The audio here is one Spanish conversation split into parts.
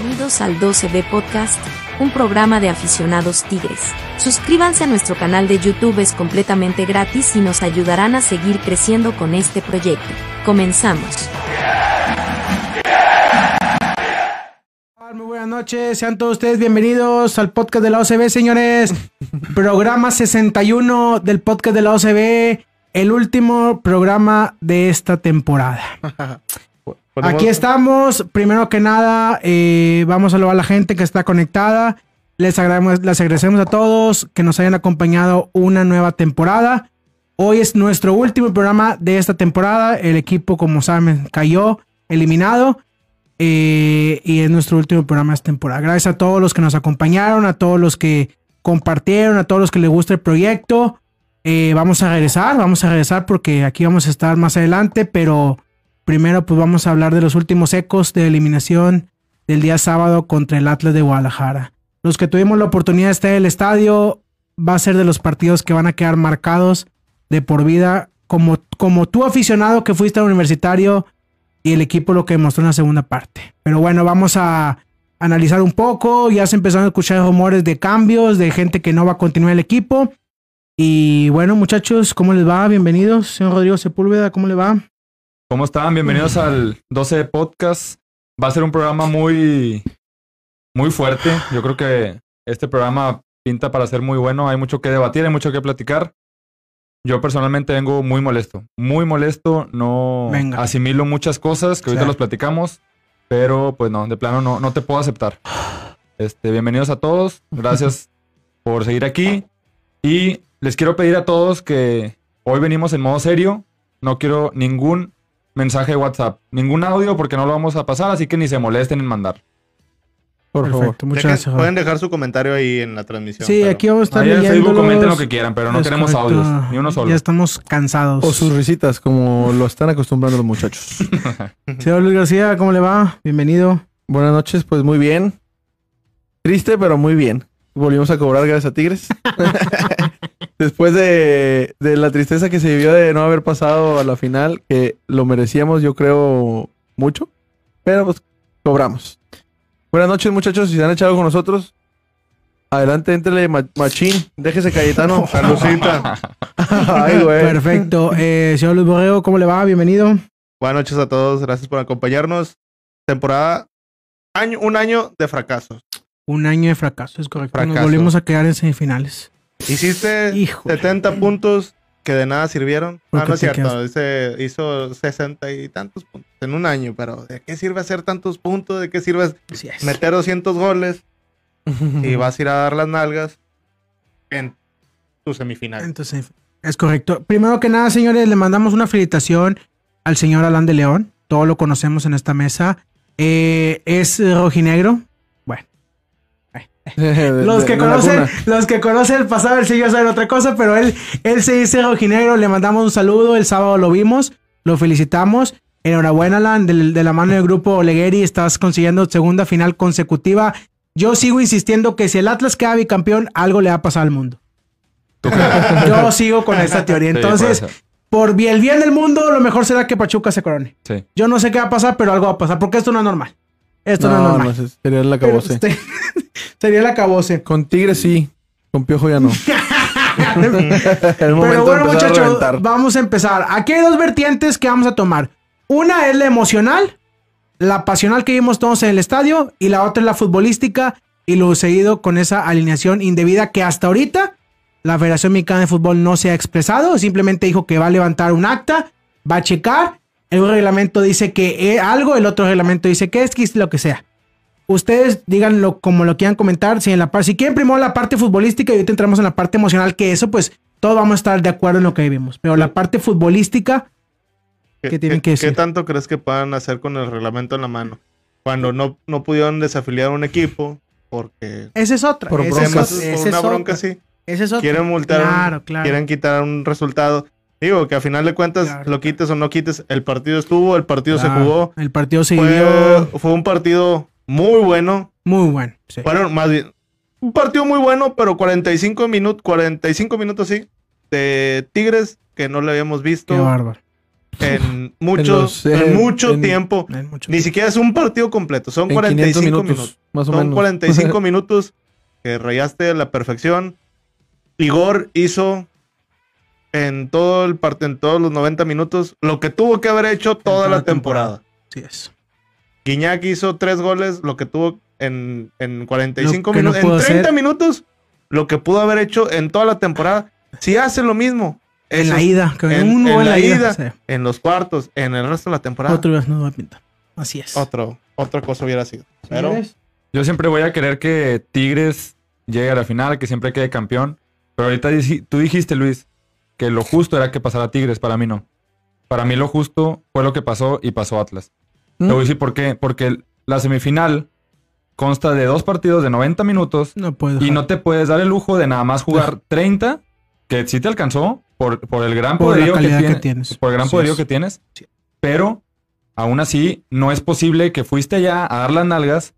Bienvenidos al 12B Podcast, un programa de aficionados tigres. Suscríbanse a nuestro canal de YouTube, es completamente gratis y nos ayudarán a seguir creciendo con este proyecto. Comenzamos. Muy buenas noches, sean todos ustedes bienvenidos al podcast de la OCB, señores. programa 61 del podcast de la OCB, el último programa de esta temporada. Aquí estamos. Primero que nada, eh, vamos a saludar a la gente que está conectada. Les, agradecemos, les agradecemos a todos que nos hayan acompañado una nueva temporada. Hoy es nuestro último programa de esta temporada. El equipo, como saben, cayó eliminado. Eh, y es nuestro último programa de esta temporada. Gracias a todos los que nos acompañaron, a todos los que compartieron, a todos los que les gusta el proyecto. Eh, vamos a regresar, vamos a regresar porque aquí vamos a estar más adelante, pero Primero, pues vamos a hablar de los últimos ecos de eliminación del día sábado contra el Atlas de Guadalajara. Los que tuvimos la oportunidad de estar en el estadio, va a ser de los partidos que van a quedar marcados de por vida, como, como tú aficionado que fuiste al universitario y el equipo lo que demostró en la segunda parte. Pero bueno, vamos a analizar un poco, ya se empezaron a escuchar rumores de cambios, de gente que no va a continuar el equipo. Y bueno, muchachos, ¿cómo les va? Bienvenidos. Señor Rodrigo Sepúlveda, ¿cómo le va? ¿Cómo están? Bienvenidos al 12 Podcast. Va a ser un programa muy, muy fuerte. Yo creo que este programa pinta para ser muy bueno. Hay mucho que debatir, hay mucho que platicar. Yo personalmente vengo muy molesto, muy molesto. No asimilo muchas cosas que ahorita los platicamos, pero pues no, de plano no, no te puedo aceptar. Este, bienvenidos a todos. Gracias por seguir aquí. Y les quiero pedir a todos que hoy venimos en modo serio. No quiero ningún mensaje de WhatsApp. Ningún audio porque no lo vamos a pasar, así que ni se molesten en mandar. Por favor. Muchas gracias. Pueden dejar su comentario ahí en la transmisión. Sí, aquí vamos a estar ahí en Facebook comenten lo que quieran, pero no queremos audios, ni uno solo. Ya estamos cansados. O sus risitas, como lo están acostumbrando los muchachos. Señor Luis García, ¿cómo le va? Bienvenido. Buenas noches, pues muy bien. Triste, pero muy bien. Volvimos a cobrar gracias a Tigres. Después de, la tristeza que se vivió de no haber pasado a la final, que lo merecíamos, yo creo, mucho. Pero pues cobramos. Buenas noches, muchachos. Si se han echado con nosotros, adelante, entrele machín. Déjese Cayetano. Saludcita. Ay, güey. Perfecto. Eh, señor Luis Borrego, ¿cómo le va? Bienvenido. Buenas noches a todos. Gracias por acompañarnos. Temporada, año, un año de fracasos. Un año de fracaso, es correcto. Nos volvimos a quedar en semifinales. Hiciste 70 puntos que de nada sirvieron. Ah, no es cierto. hizo 60 y tantos puntos en un año, pero ¿de qué sirve hacer tantos puntos? ¿De qué sirve meter 200 goles? y vas a ir a dar las nalgas en tu semifinal. Entonces, es correcto. Primero que nada, señores, le mandamos una felicitación al señor Alan de León. Todos lo conocemos en esta mesa. Eh, es rojinegro, los que conocen, los que conocen el pasado del sello saben otra cosa, pero él, él se dice rojinegro, le mandamos un saludo, el sábado lo vimos, lo felicitamos. Enhorabuena, Alan, de, la mano del grupo Olegueri, estás consiguiendo segunda final consecutiva. Yo sigo insistiendo que si el Atlas queda bicampeón, algo le va a pasar al mundo. Yo sigo con esta teoría. Entonces, por el bien del mundo, lo mejor será que Pachuca se corone. Yo no sé qué va a pasar, pero algo va a pasar, porque esto no es normal. Esto no, es normal. No, sería el acabose. sería el acabose. Con Tigre sí. Con Piojo ya no. Pero bueno, muchachos, vamos a empezar. Aquí hay dos vertientes que vamos a tomar. Una es la emocional, la pasional que vimos todos en el estadio, y la otra es la futbolística y lo seguido con esa alineación indebida que hasta ahorita la Federación Mexicana de Fútbol no se ha expresado, simplemente dijo que va a levantar un acta, va a checar el reglamento dice que es algo, el otro reglamento dice que es, que es lo que sea. Ustedes díganlo como lo quieran comentar. Si, en la, si quieren primero la parte futbolística y ahorita entramos en la parte emocional, que eso pues todos vamos a estar de acuerdo en lo que vivimos. Pero la parte futbolística, ¿qué, tienen que decir? ¿Qué tanto crees que puedan hacer con el reglamento en la mano? Cuando no, no pudieron desafiliar a un equipo porque... Esa es otra. Por, broncas, una bronca así. Esa es otra. Quieren multar, quieren quitar un resultado. Digo, que a final de cuentas, lo quites o no quites, el partido estuvo, el partido se jugó. El partido se fue, Fue un partido muy bueno. Muy bueno, sí. Bueno, más bien, un partido muy bueno, pero 45 minutos, 45 minutos sí, de Tigres que no le habíamos visto. Qué bárbaro. en mucho, los, eh, en mucho en- tiempo. Hay mucho Ni tiempo. siquiera es un partido completo, son En 45 500 minutos. minutos, más o Son menos. 45 minutos que rayaste a la perfección. Igor hizo en todo el part- en todos los 90 minutos lo que tuvo que haber hecho toda toda la la temporada. Así es. Guiñac hizo tres goles, lo que tuvo en, en 45 Lo que no minutos, en pudo 30 hacer. minutos, lo que pudo haber hecho en toda la temporada. Si hace lo mismo En eso la ida. Que en- uno en en la la ida. ida. sí. en los cuartos, en el resto de la temporada, Otro vez no va a pintar. Así es. otro, otra cosa hubiera sido. Pero Yo siempre voy a querer que Tigres llegue a la final, que siempre quede campeón. Pero ahorita tú dijiste, Luis, que lo justo era que pasara Tigres. Para mí no. Para mí lo justo fue lo que pasó y pasó Atlas. ¿Mm? Te voy a decir por qué. Porque la semifinal consta de dos partidos de 90 minutos No puedo. y no te puedes dar el lujo de nada más jugar 30, que sí te alcanzó por, por el gran Por la poderío que, calidad que tiene- tienes. Por el gran Así poderío es. que tienes. Sí. Pero aún así no es posible que fuiste allá a dar las nalgas,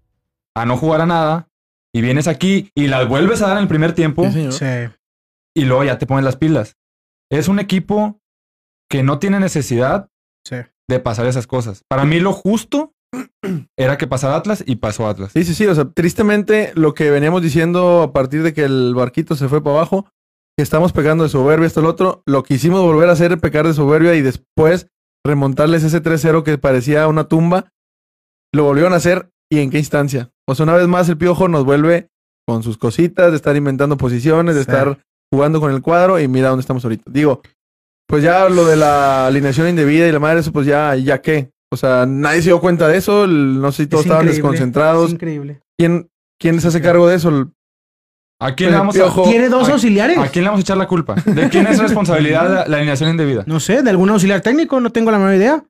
a no jugar a nada, y vienes aquí y las vuelves a dar en el primer tiempo Sí. Sí. y luego ya te pones las pilas. Es un equipo que no tiene necesidad Sí. De pasar esas cosas. Para mí lo justo era que pasara Atlas y pasó Atlas. Sí, sí, sí. O sea, tristemente lo que veníamos diciendo a partir de que el barquito se fue para abajo, que estamos pegando de soberbia esto el otro, lo quisimos volver a hacer pecar de soberbia y después remontarles ese 3-0 que parecía una tumba. Lo volvieron a hacer y en qué instancia. O sea, una vez más el piojo nos vuelve con sus cositas, de estar inventando posiciones, de Sí. estar jugando con el cuadro y mira dónde estamos ahorita. Digo, pues ya lo de la alineación indebida y la madre, eso pues ya, ya qué. O sea, nadie se dio cuenta de eso, el- no sé si todos Es estaban increíble, desconcentrados. Es increíble. ¿Quién, ¿Quién se hace cargo de eso? El- ¿A quién, le vamos a, Tiene dos ¿a- auxiliares. ¿A quién le vamos a echar la culpa? ¿De quién es responsabilidad la, la alineación indebida? No sé, de algún auxiliar técnico, no tengo la menor idea.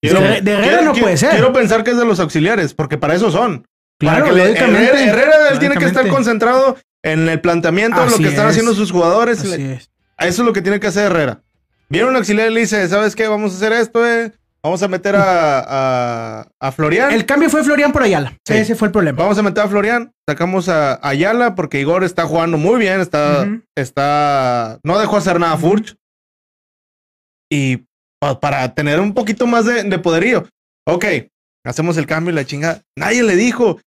Quiero- de, de Herrera quiero- no quiero- puede ser. Quiero pensar que es de los auxiliares, porque para eso son. claro, Para que le-. Herrera, Herrera, él tiene que estar concentrado en el planteamiento, en lo que están es. haciendo sus jugadores. Así Le- es. Eso es lo que tiene que hacer Herrera. Viene un auxiliar y le dice, ¿sabes qué? Vamos a hacer esto, eh. Vamos a meter a, a, a Florian. El cambio fue Florian por Ayala. Sí. Ese fue el problema. Vamos a meter a Florian. Sacamos a Ayala porque Igor está jugando muy bien. Está, está, no dejó hacer nada Furch. Y pa- para tener un poquito más de, de poderío. Ok, hacemos el cambio y la chinga. Nadie le dijo.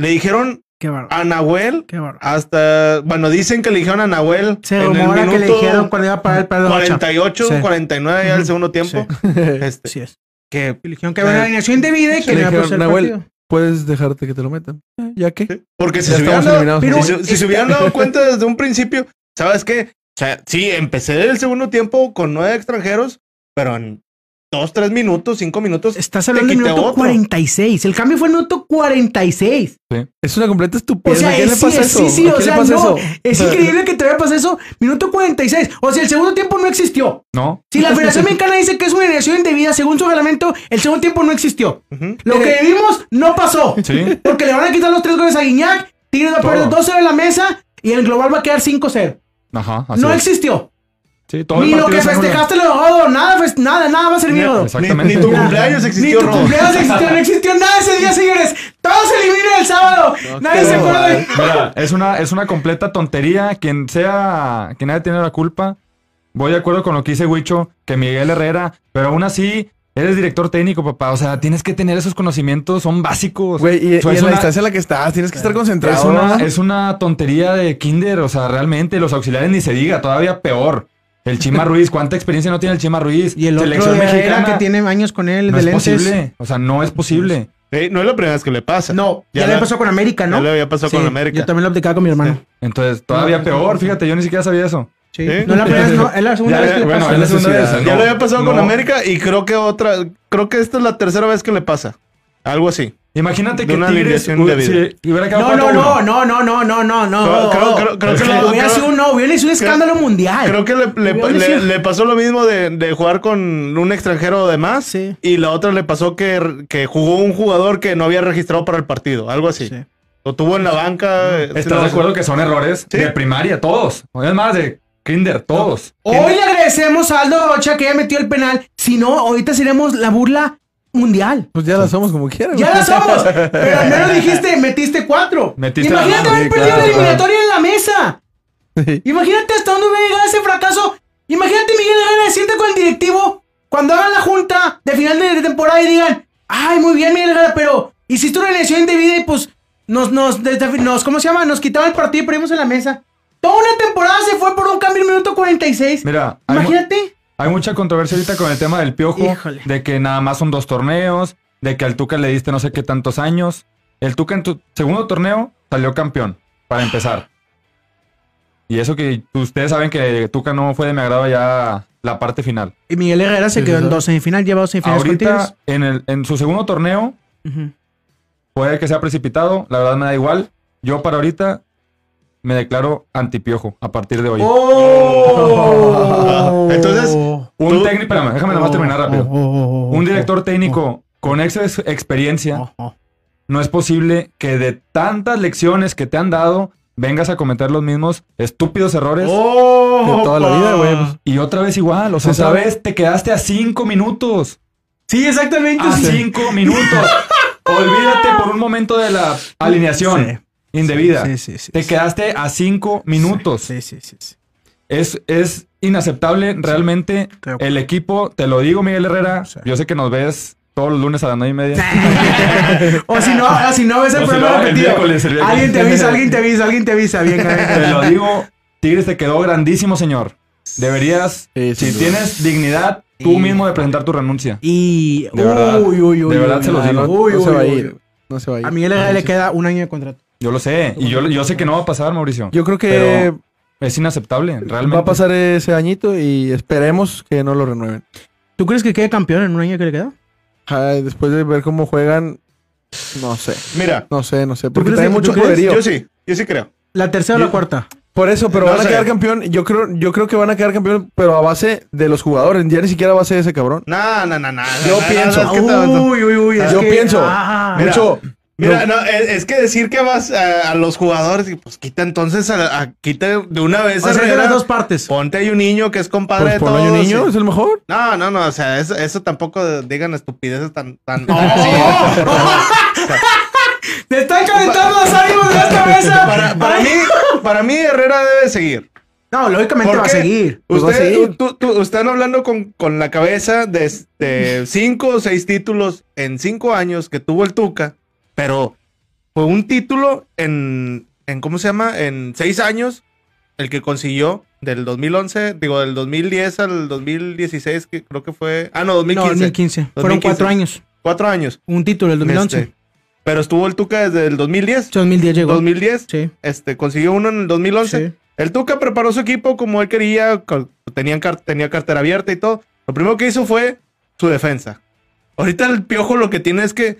Le dijeron Qué bárbaro. a Nahuel Qué bárbaro. hasta, bueno, dicen que le dijeron a Nahuel Se en el que le minuto dijeron cuando iba a parar el pedo 48, Sí. 49 ya el segundo tiempo. Este, Así es. que Le dijeron que había una alineación indebida y que Le no iba a dijeron, pasar el "Nahuel, partido. Puedes dejarte que te lo metan. Eh, ¿Ya qué? porque si Ya se hubieran dado. Pero- si, se- si se hubieran dado cuenta desde un principio, ¿sabes qué? O sea, sí, empecé el segundo tiempo con nueve extranjeros, pero en dos, tres minutos, cinco minutos, Estás hablando del minuto otro. 46. El cambio fue el minuto 46. Es una completa O estupidez. sea, ¿A quién le es- pasa sí, eso? sí, sí, ¿A o sea, pasa no. eso? Es increíble que te vaya a pasar eso. Minuto 46. O sea, el segundo tiempo no existió. ¿No? Si la Federación Mexicana dice que es una alineación indebida, según su reglamento, el segundo tiempo no existió. Lo que vimos no pasó. Sí. Porque le van a quitar los tres goles a Guiñac, Tigres va a perder Todo. 2-0 en la mesa y el global va a quedar 5-0. Ajá. así No es. existió. Sí, todo Ni lo que festejaste lo Rodo, nada, fest- nada, nada va a Ni- Rodo. Ni, ni tu cumpleaños Ni existió, tu Rodo. cumpleaños existió, no existió nada ese día, señores. Todos se eliminan el sábado. Nadie se acuerda de. Mira, es una, es una completa tontería. Quien sea, quien haya tenido la culpa. Voy de acuerdo con lo que dice Huicho, que Miguel Herrera, pero aún así, eres director técnico, papá. O sea, tienes que tener esos conocimientos, son básicos. Güey, y, O sea, y es en la distancia en la que estás, tienes que estar concentrado. Es una, es una tontería de Kinder, o sea, realmente los auxiliares ni se diga, todavía peor. El Chima Ruiz, ¿cuánta experiencia no tiene el Chima Ruiz? Y el otro Selección mexicana. que tiene años con él, no de es lentes. posible, o sea, no es posible. Sí, no es la primera vez que le pasa. No, ya, Ya le pasó con América, ¿no? Ya le había pasado Sí, con América. Yo también lo platicaba con mi hermano. Entonces, todavía No, peor, fíjate, yo ni siquiera sabía eso. Sí. Sí. No es la primera vez, no, es la segunda Ya, vez que le bueno, pasa. es la segunda vez. Ya lo había pasado con. América y creo que otra, creo que esta es la tercera vez que le pasa. Algo así. Imagínate De que una Tigres alineación indebida. si hubiera quedado No, no, 4-1. no, no, no, no, no, no, Creo- no. creo- creo- creo Es que que lo- Hubiera creo- sido, no, hubiera sido un escándalo mundial. Creo que le, le- le- le pasó lo mismo de, de jugar con un extranjero de más. Sí. Y la otra le pasó que, que jugó un jugador que no había registrado para el partido. Algo así. Sí. Lo tuvo en la banca. eh, ¿Estás de acuerdo que son errores Sí. de primaria, todos? O es más, de Kinder, todos. Hoy le agradecemos a Aldo Rocha que ya metió el penal. Si no, ahorita seremos la burla mundial. Pues ya la somos como quieran. Ya la somos. Pero al menos dijiste, metiste cuatro. Metiste Imagínate haber sí, perdido claro, la eliminatoria en la mesa. Sí. Imagínate hasta dónde hubiera llegado ese fracaso. Imagínate Miguel Herrera decirte con el directivo. Cuando hagan la junta de final de temporada y digan, ay, muy bien, Miguel Herrera, pero hiciste una elección indebida y pues nos, nos, desde- nos, ¿cómo se llama? Nos quitaban el partido y perdimos en la mesa. Toda una temporada se fue por un cambio en minuto 46. Mira, Imagínate. Hay mucha controversia ahorita con el tema del piojo. Híjole. De que nada más son dos torneos. De que al Tuca le diste no sé qué tantos años. El Tuca en tu segundo torneo salió campeón. Para empezar. Y eso que ustedes saben que Tuca no fue de mi agrado ya la parte final. Y Miguel Herrera se quedó en dos semifinales, lleva dos semifinales con Ahorita, Tigres. en, el, en su segundo torneo, puede que sea precipitado. La verdad me da igual. Yo para ahorita me declaro antipiojo a partir de hoy. ¡Oh! Entonces, Un tú- técnico, espérame, déjame nomás terminar rápido. Oh, Un director técnico con ex experiencia, no es posible que de tantas lecciones que te han dado vengas a cometer los mismos estúpidos errores ¡Oh! De toda la vida, güey. y otra vez igual. O sea, Se otra vez te quedaste a cinco minutos. Sí, exactamente. A sí. cinco minutos. Olvídate por un momento de la alineación Sí. Indebida. Sí, sí, sí. Te quedaste a cinco minutos. Sí, sí, sí. sí. Es, es inaceptable realmente. El equipo, te lo digo, Miguel Herrera. Sí. Yo sé que nos ves todos los lunes a las nueve y media. o si no, o si no ves el O si programa no, el repetido. Alguien te avisa, alguien te avisa, alguien te avisa. Bien, bien. Te lo digo, Tigres te quedó grandísimo, señor. Deberías, Sí, si duda. tienes dignidad, tú Y- mismo de presentar tu renuncia. Y. De verdad. Uy, uy, uy. De verdad uy, se uy, digo. uy, no se uy, va a uy, ir. No se va a ir. A Miguel Herrera le queda un año de contrato. Yo lo sé. Y yo, yo sé que no va a pasar, Mauricio. Yo creo que Pero es inaceptable, realmente. va a pasar ese añito y esperemos que no lo renueven. ¿Tú crees que quede campeón en un año que le queda? Ay, después de ver cómo juegan, no sé. Mira, No sé, no sé. Porque que- mucho poderío. yo sí, yo sí creo. ¿La tercera o la cuarta? Por eso, pero No van a quedar campeón. Yo creo, yo creo que van a quedar campeón, pero a base de los jugadores. Ya ni siquiera a base de ese cabrón. No, no, no, no. Yo no, pienso. no, Uy, uy, uy. Yo que- pienso. Ah, Mucho. Mira, no, es, es que decir que vas a, a los jugadores y pues quita entonces a, a- quita de una vez o a sea, Herrera. las dos partes. Ponte ahí un niño que es compadre Pues de todos. un niño es el mejor. No, no, no, o sea, eso, eso tampoco digan estupideces tan... tan Oh. así. ¡Te están calentando los ánimos de la cabeza! para, para mí, para mí Herrera debe seguir. No, lógicamente ¿Por va a seguir. Pues va a Usted, seguir. tú- tú- están hablando con, con la cabeza de, de cinco o seis títulos en cinco años que tuvo el Tuca, pero fue un título en, en ¿cómo se llama? En seis años, el que consiguió del 2011, digo, del 2010 al 2016, que creo que fue... Ah, no, No, 2015. 2015. Fueron 2015. cuatro años. Cuatro años. Un título, el 2011. Este, pero estuvo el Tuca desde el 2010. 2010 llegó. 2010, Sí, este, consiguió uno en el 2011. sí. El Tuca preparó su equipo como él quería, tenían car- tenía cartera abierta y todo. Lo primero que hizo fue su defensa. Ahorita el Piojo lo que tiene es que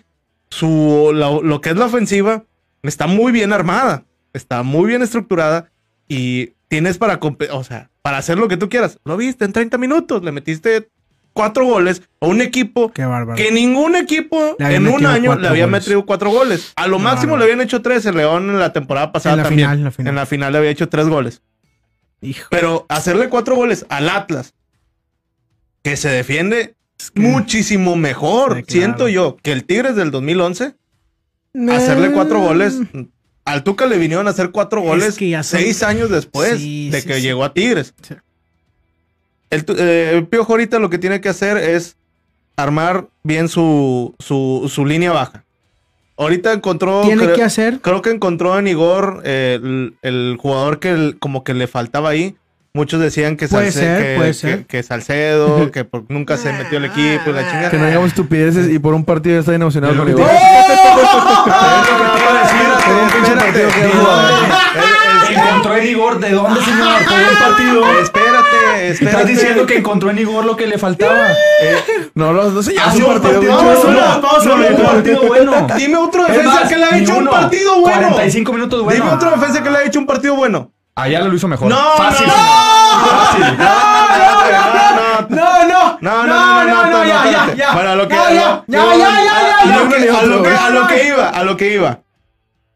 su, lo que es la ofensiva está muy bien armada, está muy bien estructurada y tienes para, o sea, para hacer lo que tú quieras. Lo viste en 30 minutos, le metiste cuatro goles a un equipo que ningún equipo en un año le había goles. metido cuatro goles. A lo máximo le habían hecho tres. El León en la temporada pasada En la también. final, en la final. En la final le había hecho tres goles. Hijo. Pero hacerle cuatro goles al Atlas, que se defiende que- muchísimo mejor, Sí, claro. siento yo, que el Tigres del 2011, hacerle cuatro goles. Al Tuca le vinieron a hacer cuatro Es goles que ya son- seis años después Sí, de sí, que llegó a Tigres. El, eh, el Piojo ahorita lo que tiene que hacer es armar bien su, su, su línea baja. Ahorita encontró... Tiene creo- que hacer. Creo que encontró en Igor eh, el, el jugador que el- como que le faltaba ahí. Muchos decían que, Puede Salce- ser, que, puede que- ser. que Salcedo, que por- nunca se metió el equipo la chingada. Que no digamos estupideces y por un partido está emocionado con que que ¿De ha jugado. dónde? Encontró en Igor, ¿de dónde, señor? Por un partido. Espérate, espérate. Estás diciendo que encontró en Igor lo que le faltaba. No, no, no sé, ya Ha es sido un partido. Vamos, un partido bueno. Dime otro defensa que le ha hecho un partido bueno. 45 minutos bueno. Dime otro defensa que le ha hecho un partido bueno. Allá lo hizo mejor. No, Fácil. no, Fácil. No, no, No, no. no, no, no, no, no, ya, ya, ya. Para lo que Ya, ya, ya, ya, ya, a ya, lo ya. que- a a iba, a lo que iba.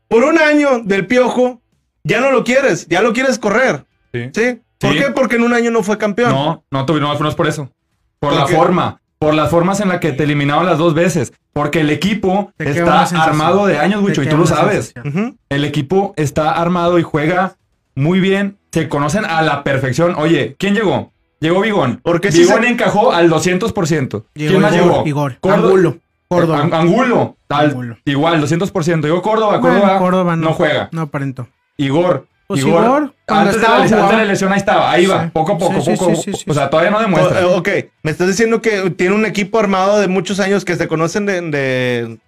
Por un año del piojo, ya no lo quieres, ya lo quieres correr. Sí. ¿Sí? ¿Por qué? Porque en un año no fue campeón. No, no, no, no es por eso. Por ¿Por la forma. Por las formas en las que te eliminaron las dos veces. Porque el equipo está armado de años, Wicho, y tú lo sabes. sensación. Ujú. El equipo está armado y juega muy bien. Se conocen a la perfección. Oye, ¿quién llegó? Llegó Bigón. Porque si Bigón se- encajó al 200%. Llegó ¿Quién más Igor, llegó? Igor. Córdoba. Angulo. Córdoba. An- Angulo. al- Angulo. Igual, 200%. Llegó Córdoba. Bueno, Córdoba, Córdoba no. juega. No aparentó. Igor. Pues Igor, cuando antes, de estaba la, lesión- jugaba. antes de la lesión ahí estaba. Ahí va. Sí. Poco a poco, Sí, sí, poco. sí, sí, sí, o sea, todavía no demuestra. O- ok, me estás diciendo que tiene un equipo armado de muchos años que se conocen de. de,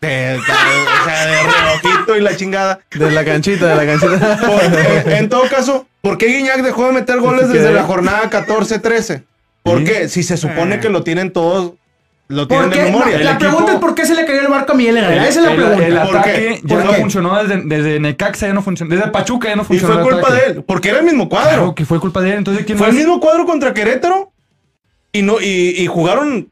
de- de- o sea, de reojito y la chingada. De la canchita, de la canchita. Por- en, todo caso, ¿por qué Guiñac dejó de meter goles desde la jornada 14-13? ¿Por Sí. qué? Si se supone que lo tienen todos, lo tienen ¿Por de? No, memoria. El la equipo- pregunta es por qué se le cayó el barco a Miguel Herrera. Esa es la el, pregunta. el ¿Por ataque qué? ya ¿Por no qué? funcionó desde, desde Necaxa, ya no funcionó. Desde Pachuca ya no y funcionó. fue el culpa ataque. de él, porque era el mismo cuadro. Claro que fue culpa de él. Entonces, ¿quién Fue el mismo cuadro contra Querétaro y no y, y jugaron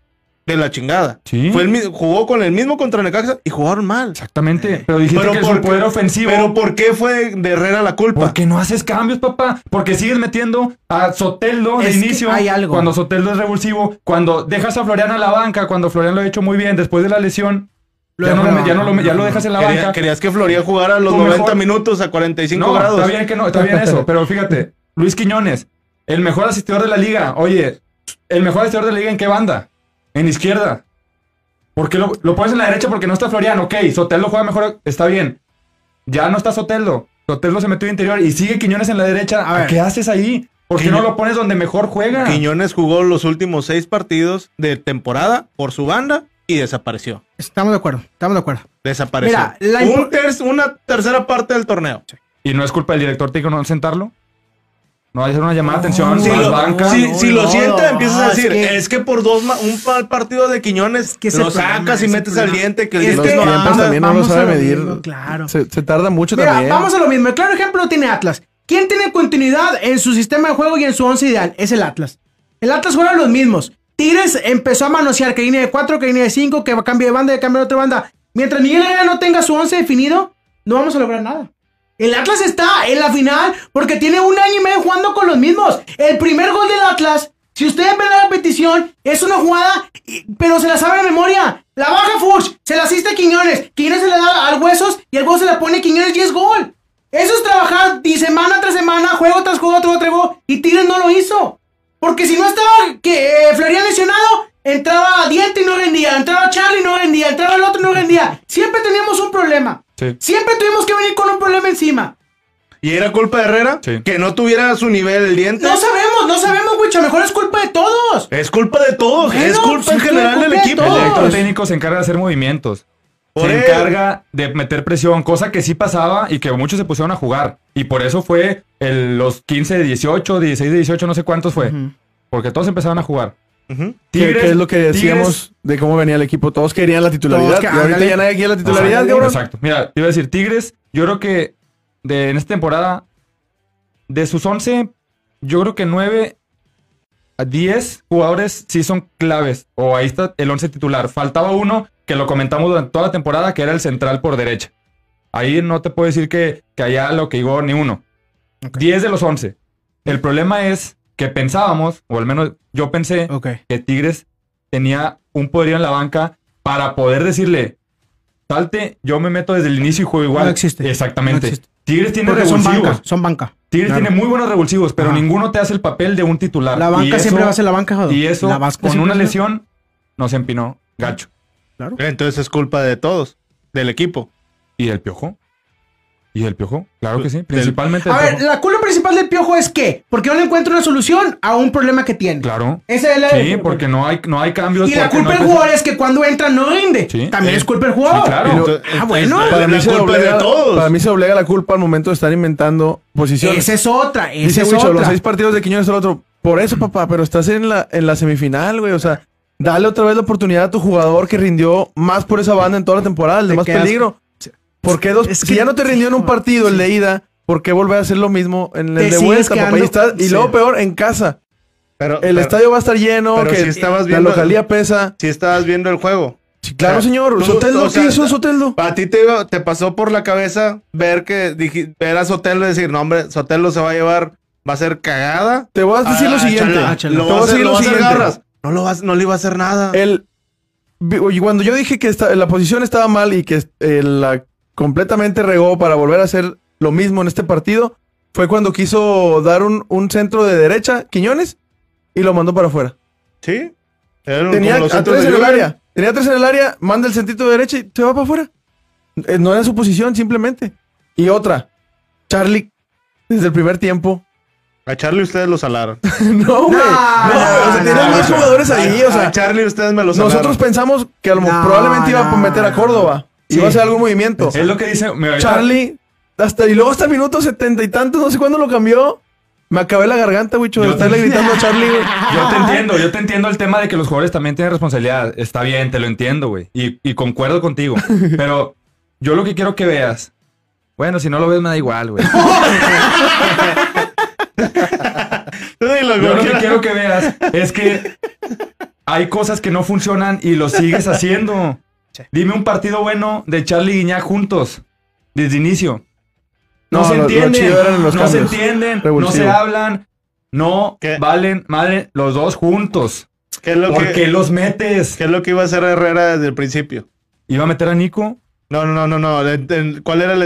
de la chingada. Sí. Fue el, jugó con el mismo contra Necaxa y jugaron mal. Exactamente. Pero dijiste que por su poder ofensivo. Pero ¿por qué fue de Herrera la culpa? Porque no haces cambios, papá. Porque sigues metiendo a Soteldo de Es que inicio. hay algo. Cuando Soteldo es revulsivo. Cuando dejas a Florian a la banca. Cuando Florian lo ha hecho muy bien después de la lesión. Ya, no ya, no lo, ya lo dejas en la Quería- banca. querías que Florian jugara los Tu 90 mejor- minutos a 45 no, grados. está bien que no, está bien eso. Pero fíjate, Luis Quiñones, el mejor asistidor de la liga. Oye, el mejor asistidor de la liga ¿en qué banda? En izquierda. ¿Por qué lo, lo pones en la derecha? Porque no está Florian. Ok, Soteldo juega mejor, está bien. Ya no está Soteldo. Soteldo se metió de interior y sigue Quiñones en la derecha. A ¿A ver. ¿Qué haces ahí? ¿Por qué no lo pones donde mejor juega? Quiñones jugó los últimos seis partidos de temporada por su banda y desapareció. Estamos de acuerdo. Estamos de acuerdo. Desapareció. Mira, la Un ter- una tercera parte del torneo. ¿Y no es culpa del director técnico no sentarlo? No hay que hacer una llamada de atención, Si lo, banca. si- no, si lo no, sienta, no, empiezas a es decir, que- es que por dos ma- un pa- partido de Quiñones que lo sacas y metes al diente, que el Es diente que no tiempos también no lo sabe medir. mismo, claro. Se, se tarda mucho Mira, también. vamos a lo mismo. El claro ejemplo lo tiene Atlas. ¿Quién tiene continuidad en su sistema de juego y en su once ideal? Es el Atlas. El Atlas juega los mismos. Tigres empezó a manosear que línea de 4, que línea de 5, que cambiar de banda, que cambia de otra banda. Mientras Miguel Herrera no tenga su once definido, no vamos a lograr nada. El Atlas está en la final porque tiene un año y medio jugando con los mismos. El primer gol del Atlas, si ustedes ven la repetición, es una jugada, y- pero se la sabe de memoria. La baja Furch, se la asiste a Quiñones. Quiñones se le da al huesos y el hueso se la pone Quiñones y es gol. Eso es trabajar di semana tras semana, juego tras juego, tras juego, y Tigres no lo hizo. Porque si no estaba que eh, lesionado, entraba Diente y no rendía, entraba Charlie y no rendía, entraba el otro y no rendía. Siempre teníamos un problema. Sí. Siempre tuvimos que venir con un problema encima. ¿Y era culpa de Herrera? Sí. Que no tuviera su nivel el diente. No sabemos, no sabemos, güey. A lo mejor es culpa de todos. Es culpa de todos. Bueno, es culpa pues, en general culpa del de equipo. El director técnico se encarga de hacer movimientos. Por se él. encarga de meter presión, cosa que sí pasaba y que muchos se pusieron a jugar. Y por eso fue el- los 15 de 18, 16 de 18, no sé cuántos fue. Porque todos empezaron a jugar. ¿Qué, Tigres- qué es lo que decíamos de cómo venía el equipo? Todos querían la titularidad. Que- y ahorita ándale. ya nadie quiere la titularidad, cabrón. Exacto. Mira, te iba a decir, Tigres, yo creo que de, en esta temporada, de sus 11, yo creo que 9 a 10 jugadores sí son claves. O ahí está el 11 titular. Faltaba uno que lo comentamos durante toda la temporada, que era el central por derecha. Ahí no te puedo decir que, que haya lo que digo ni uno. 10 de los 11. El problema es que pensábamos, o al menos yo pensé, que Tigres tenía un poderío en la banca para poder decirle, salte, yo me meto desde el inicio y juego igual. No existe. Exactamente. No existe. Tigres tiene Porque son revulsivos. banca, son banca. Tigres Claro. tiene muy buenos revulsivos, pero Ajá. ninguno te hace el papel de un titular. La Y banca eso- siempre va a ser la banca, joder. Y eso, con una lesión, nos empinó gacho. Claro. Entonces es culpa de todos, del equipo. ¿Y el piojo? ¿Y el piojo? Claro que sí. Principalmente A ver, piojo. la culpa principal del piojo es que, porque no le encuentra una solución a un problema que tiene. Claro. Esa es la Sí, porque no hay, no hay cambios. Y la culpa no hay del jugador es que cuando entra no rinde. Sí. También Sí. es culpa del jugador. Sí, claro. Ah, bueno. Para mí, se doblega, de todos. para mí se doblega la culpa al momento de estar inventando posiciones. Esa es otra. Esa Dice es Wicho, los otra. seis partidos de Quiñones el otro. Por eso, papá, pero estás en la, en la semifinal, güey. O sea, dale otra vez la oportunidad a tu jugador que rindió más por esa banda en toda la temporada, el de más quedas- peligro. ¿Por qué dos? Es si que- ya no te rindió en un partido el de ida, ¿por qué volver a hacer lo mismo en el Te de vuelta, papá? Y, estás- y sí. luego peor, en casa. Pero, El pero- estadio va a estar lleno, pero que si estabas la viendo- localía pesa. Si estabas viendo el juego. Sí, claro, O sea, señor. tú- Soteldo, o sea, ¿qué hizo Soteldo? A ti te, te pasó por la cabeza ver que dije, ver a Sotelo y decir, no, hombre, Sotelo se va a llevar, va a ser cagada. Te voy a decir lo siguiente. chala, chala. Lo Te va voy a hacer, decir lo siguiente. garras. No, lo vas, no le iba a hacer nada. El, cuando yo dije que esta- la posición estaba mal y que eh, la completamente regó para volver a hacer lo mismo en este partido, fue cuando quiso dar un, un centro de derecha, Quiñones, y lo mandó para afuera. Sí. Tenía como los a centros tres de en el área. Tenía tres en el área, manda el centito de derecha y se va para afuera. Eh, No era su posición, simplemente. Y otra, Charlie, desde el primer tiempo. A Charlie ustedes lo salaron. no, güey. No, o sea, no, tienen no, más no. jugadores ahí. O a sea, Charlie ustedes me lo salaron. nosotros pensamos que a lo probablemente iba a no, meter a no. Córdoba. Sí. Iba a hacer algún movimiento. Es lo que dice. Charlie, hasta y luego hasta el minuto setenta y tantos, no sé cuándo lo cambió. Me acabé la garganta, güey, de Yo estarle te- gritando a Charlie, güey. Yo te entiendo, yo te entiendo el tema de que los jugadores también tienen responsabilidad. Está bien, te lo entiendo, güey. Y, y concuerdo contigo. Pero yo lo que quiero que veas. Bueno, si no lo ves, me da igual, güey. Dilo, Yo lo que quiero que veas es que hay cosas que no funcionan y lo sigues haciendo. Dime un partido bueno de Charlie y Guiñac juntos. Desde inicio. No, No, se lo- lo entienden. no se entienden. No se hablan. No ¿Qué? valen madre los dos juntos. ¿Qué es lo ¿Por que, qué los metes? qué es lo que iba a hacer Herrera desde el principio? ¿Iba a meter a Nico? No, no, no, no, ¿Cuál era el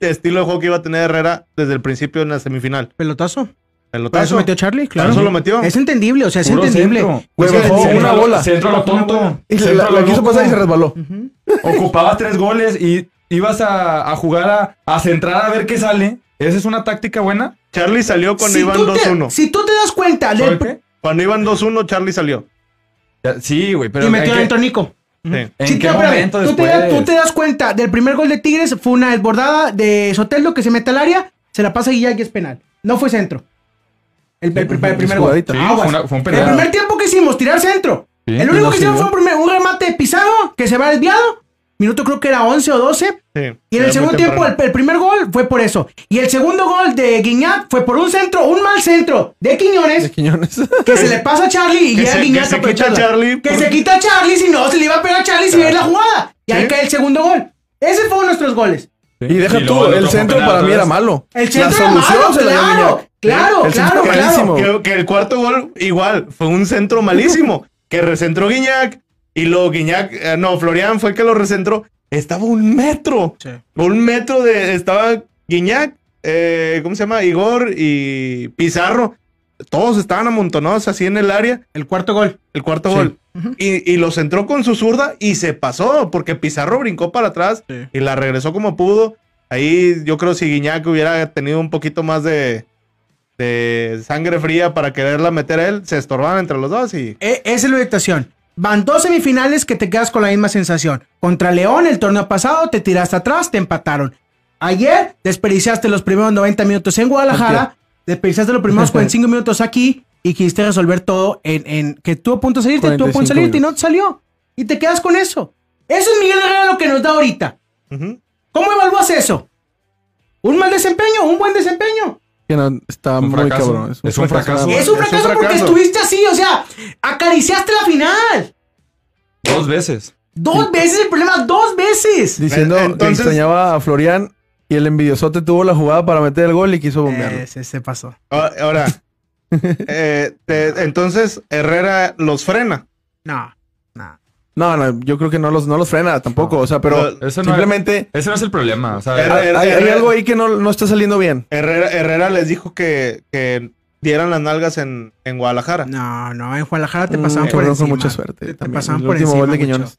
estilo de juego que iba a tener Herrera desde el principio en la semifinal? Pelotazo. El Por eso metió Charlie, claro. eso lo metió? Es entendible, o sea, es Puro entendible. centro. Bajó sí, una Centro- bola. Centro a lo tonto. Y la, quiso pasar y se resbaló. Ujú. Ocupabas tres goles y ibas a, a jugar a, a centrar a ver qué sale. ¿Esa es una táctica buena? Charlie salió cuando Si iban tú, te, 2-1. si tú te das cuenta del-. Cuando iban 2-1, Charlie salió. Ya, Sí, güey, pero y metió ¿en qué, dentro Nico. Sí. ¿en Sí, qué pero espérame, momento tú, te, después? das- tú te das cuenta del primer gol de Tigres fue una desbordada de Soteldo que se mete al área, se la pasa a Guillac y es penal. No fue centro. El, el- el- el primer gol. Sí, fue, una- fue un El penal. primer tiempo que hicimos, tirar centro. Sí, el y único no que hicimos sirvió. fue un, primer- un remate Pizarro que se va desviado. Minuto creo que era 11 o 12. Sí. Y en Era el segundo tiempo, el, temprano. el primer gol fue por eso. Y el segundo gol de Guiñac fue por un centro, un mal centro de Quiñones, De Quiñones. que se le pasa a Charlie y Que llega se- Guiñac que se a quita aprovecharla. Charlie Que por- se quita a Charlie, si no, se le iba a pegar a Charlie si ve la jugada. Y ahí Sí. cae el segundo gol. Ese fueron nuestros goles. Sí. Y deja Y tú, el centro penal para mí era malo. El centro la era solución malo, se la dio claro, claro, El claro, claro. malísimo. Que, que el cuarto gol, igual, fue un centro malísimo. que recentró Guiñac. Y luego Guiñac, eh, no, Florian fue el que lo recentró. Estaba un metro. Sí. Un metro de. Estaba Guiñac, eh, ¿cómo se llama? Igor y Pizarro. Todos estaban amontonados así en el área. El cuarto gol. El cuarto Sí. gol. y, y lo centró con su zurda y se pasó. Porque Pizarro brincó para atrás Sí. y la regresó como pudo. Ahí yo creo si Guiñac hubiera tenido un poquito más de, de sangre fría para quererla meter a él, se estorbaban entre los dos y. E- esa es la orientación. Van dos semifinales que te quedas con la misma sensación. Contra León, el torneo pasado, te tiraste atrás, te empataron. Ayer desperdiciaste los primeros 90 minutos en Guadalajara, desperdiciaste los primeros 45 minutos aquí y quisiste resolver todo en, en que estuvo a punto de salirte, estuvo a punto de 45 salirte y no te salió. Y te quedas con eso. Eso es Miguel Herrera lo que nos da ahorita. ¿Cómo evalúas eso? ¿Un mal desempeño? ¿Un buen desempeño? Que no, está Un muy fracaso. cabrón. Es un fracaso. Es un es un fracaso porque fracaso. estuviste así, o sea, acariciaste la final. Dos veces. Dos veces el problema, dos veces. Diciendo Entonces- que extrañaba a Florian y el envidiosote tuvo la jugada para meter el gol y quiso bombearlo. Ese se pasó. Ah, Ahora, eh, te- entonces Herrera los frena. No, no. No, no, yo creo que no los, no los frena tampoco. O sea, pero No, eso no simplemente Ese no es el problema. O sea, Her- hay, algo ahí que no, no está saliendo bien. Herrera, Herrera les dijo que, que dieran las nalgas en, en Guadalajara. No, no, en Guadalajara te Mm, pasaban por corrieron encima. con mucha suerte. Te, te pasaban el por último encima. gol de mucho. Quiñones.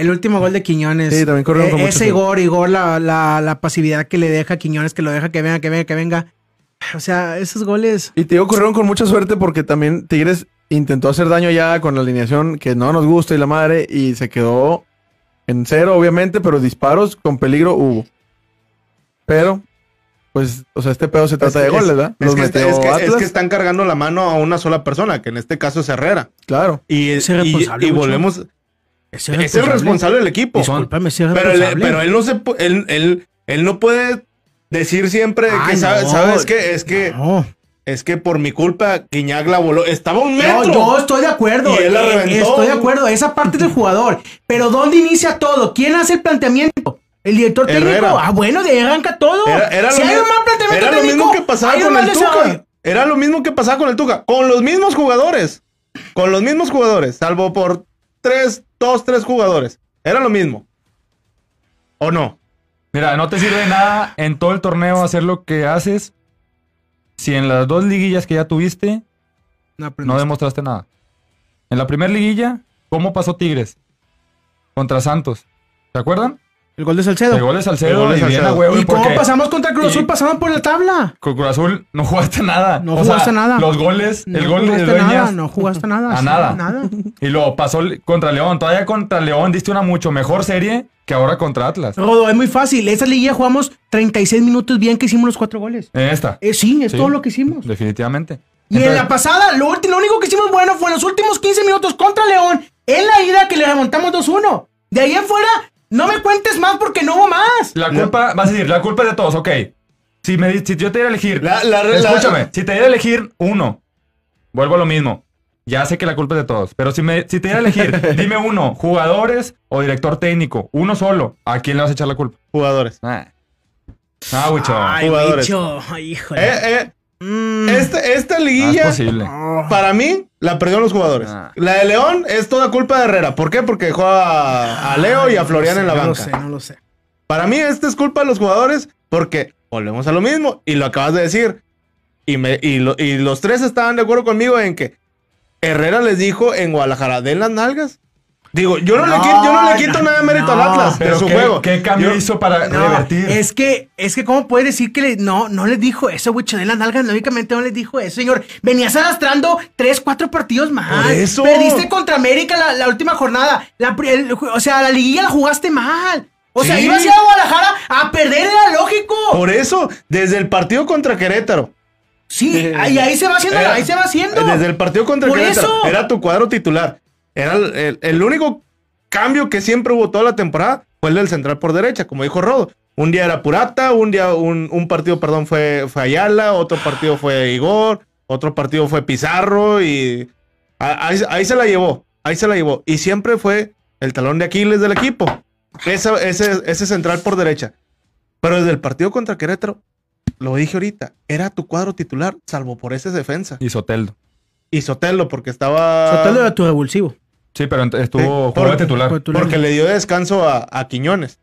El último gol de Quiñones. Sí, también corrieron Eh, con Ese suerte. Igor, Igor, la, la, la pasividad que le deja a Quiñones, que lo deja que venga, que venga, que venga. O sea, esos goles. Y te digo, corrieron con mucha suerte porque también Tigres intentó hacer daño ya con la alineación que no nos gusta y la madre y se quedó en cero, obviamente, pero disparos con peligro hubo. Pero, pues, o sea, este pedo se trata Es de goles, ¿verdad? Es Los que, metió es, que, es Atlas, que están cargando la mano a una sola persona, que en este caso es Herrera. claro. Y, y- y mucho. Volvemos. Ese Es el responsable del equipo. Discúlpame, es Pero él, pero él no se él, él, él no puede decir siempre Ay, que sabe- no. sabes que es que No. es que por mi culpa Guiñac la voló. Estaba un No, metro. yo estoy de acuerdo. Y él la eh, reventó. Estoy de acuerdo. Esa parte del jugador. Pero ¿dónde inicia todo? ¿Quién hace el planteamiento? ¿El director técnico? Herrera. Ah, bueno, de ahí arranca todo. Era, era si lo, hay mi- un mal planteamiento era lo mismo que pasaba con el. Tuca. Era lo mismo que pasaba con el Tuca. Con los mismos jugadores. Con los mismos jugadores. Salvo por tres, dos, tres jugadores. Era lo mismo. ¿O no? Mira, no te sirve de nada en todo el torneo hacer lo que haces si en las dos liguillas que ya tuviste No No demostraste nada. En la primera liguilla, ¿cómo pasó Tigres? Contra Santos. ¿Se acuerdan? El gol de Salcedo. De goles al De Salcedo goles y bien Salcedo. huevo. ¿Y cómo pasamos contra Cruz Azul? y- Pasamos por la tabla. Con Cruz Azul no jugaste nada. No O sea, jugaste nada. Los goles, el No gol de jugaste Dueñas. nada, no jugaste nada. A sí, nada. Nada. Y luego pasó el- contra León. Todavía contra León diste una mucho mejor serie que ahora contra Atlas. Rodo, es muy fácil. Esa liguilla jugamos 36 minutos bien que hicimos los cuatro goles. En esta. Eh, sí, es Sí. todo lo que hicimos. Definitivamente. Y en la pasada, lo, último, lo único que hicimos bueno fue en los últimos 15 minutos contra León, en la ida que le remontamos 2-1. De ahí en fuera, no me cuentes más porque no hubo más. La culpa, vas a decir, la culpa es de todos, ok. Si, me, di- si yo te diera a elegir, La- la- la- escúchame, si te diera a elegir uno, vuelvo a lo mismo. Ya sé que la culpa es de todos, pero si, me, si te diera a elegir, dime uno, jugadores o director técnico, uno solo, ¿a quién le vas a echar la culpa? Jugadores. Ah, ah Wicho. Ay, jugadores. híjole. Eh, eh, Mm. este- esta Ah, es liguilla, posible. Para mí, la perdieron los jugadores. Ah. La de León es toda culpa de Herrera. ¿Por qué? Porque dejó a, a Leo y a Florian no en la sé, banca. No lo sé, no lo sé. Para mí, esta es culpa de los jugadores porque volvemos a lo mismo y lo acabas de decir. Y, me, y, lo- y los tres estaban de acuerdo conmigo en que Herrera les dijo en Guadalajara, den las nalgas. Digo, yo no, le, No, quito, yo no le quito no, nada de mérito no. al Atlas de Pero su ¿qué, juego. ¿qué cambio Yo- hizo para No, revertir? es que, es que, ¿cómo puede decir que le, no, no les dijo eso, güey? de las nalgas, lógicamente no les dijo eso, señor. Venías arrastrando tres, cuatro partidos. Por eso. Perdiste contra América la, la última jornada. La pri- el- o sea, la liguilla la jugaste mal. O sea, Sí. ibas a ir a Guadalajara a perder, era lógico. Por eso, desde el partido contra Querétaro. Sí, y ahí se va haciendo, Era- ahí se va haciendo. Desde el partido contra Por Querétaro. eso. Era tu cuadro titular. Era el, el- único cambio que siempre hubo toda la temporada fue el del central por derecha, como dijo Rodo. Un día era Purata, un día, un, un partido, perdón, fue, fue Ayala, otro partido fue Igor, otro partido fue Pizarro y ahí, ahí se la llevó, ahí se la llevó. Y siempre fue el talón de Aquiles del equipo. Ese, ese, ese central por derecha. Pero desde el partido contra Querétaro, lo dije ahorita, era tu cuadro titular, salvo por ese defensa. Y Soteldo. Y Sotelo, porque estaba. Sotelo era tu revulsivo. Sí, pero estuvo Sí, por- de titular. por- Porque le dio descanso a, a Quiñones.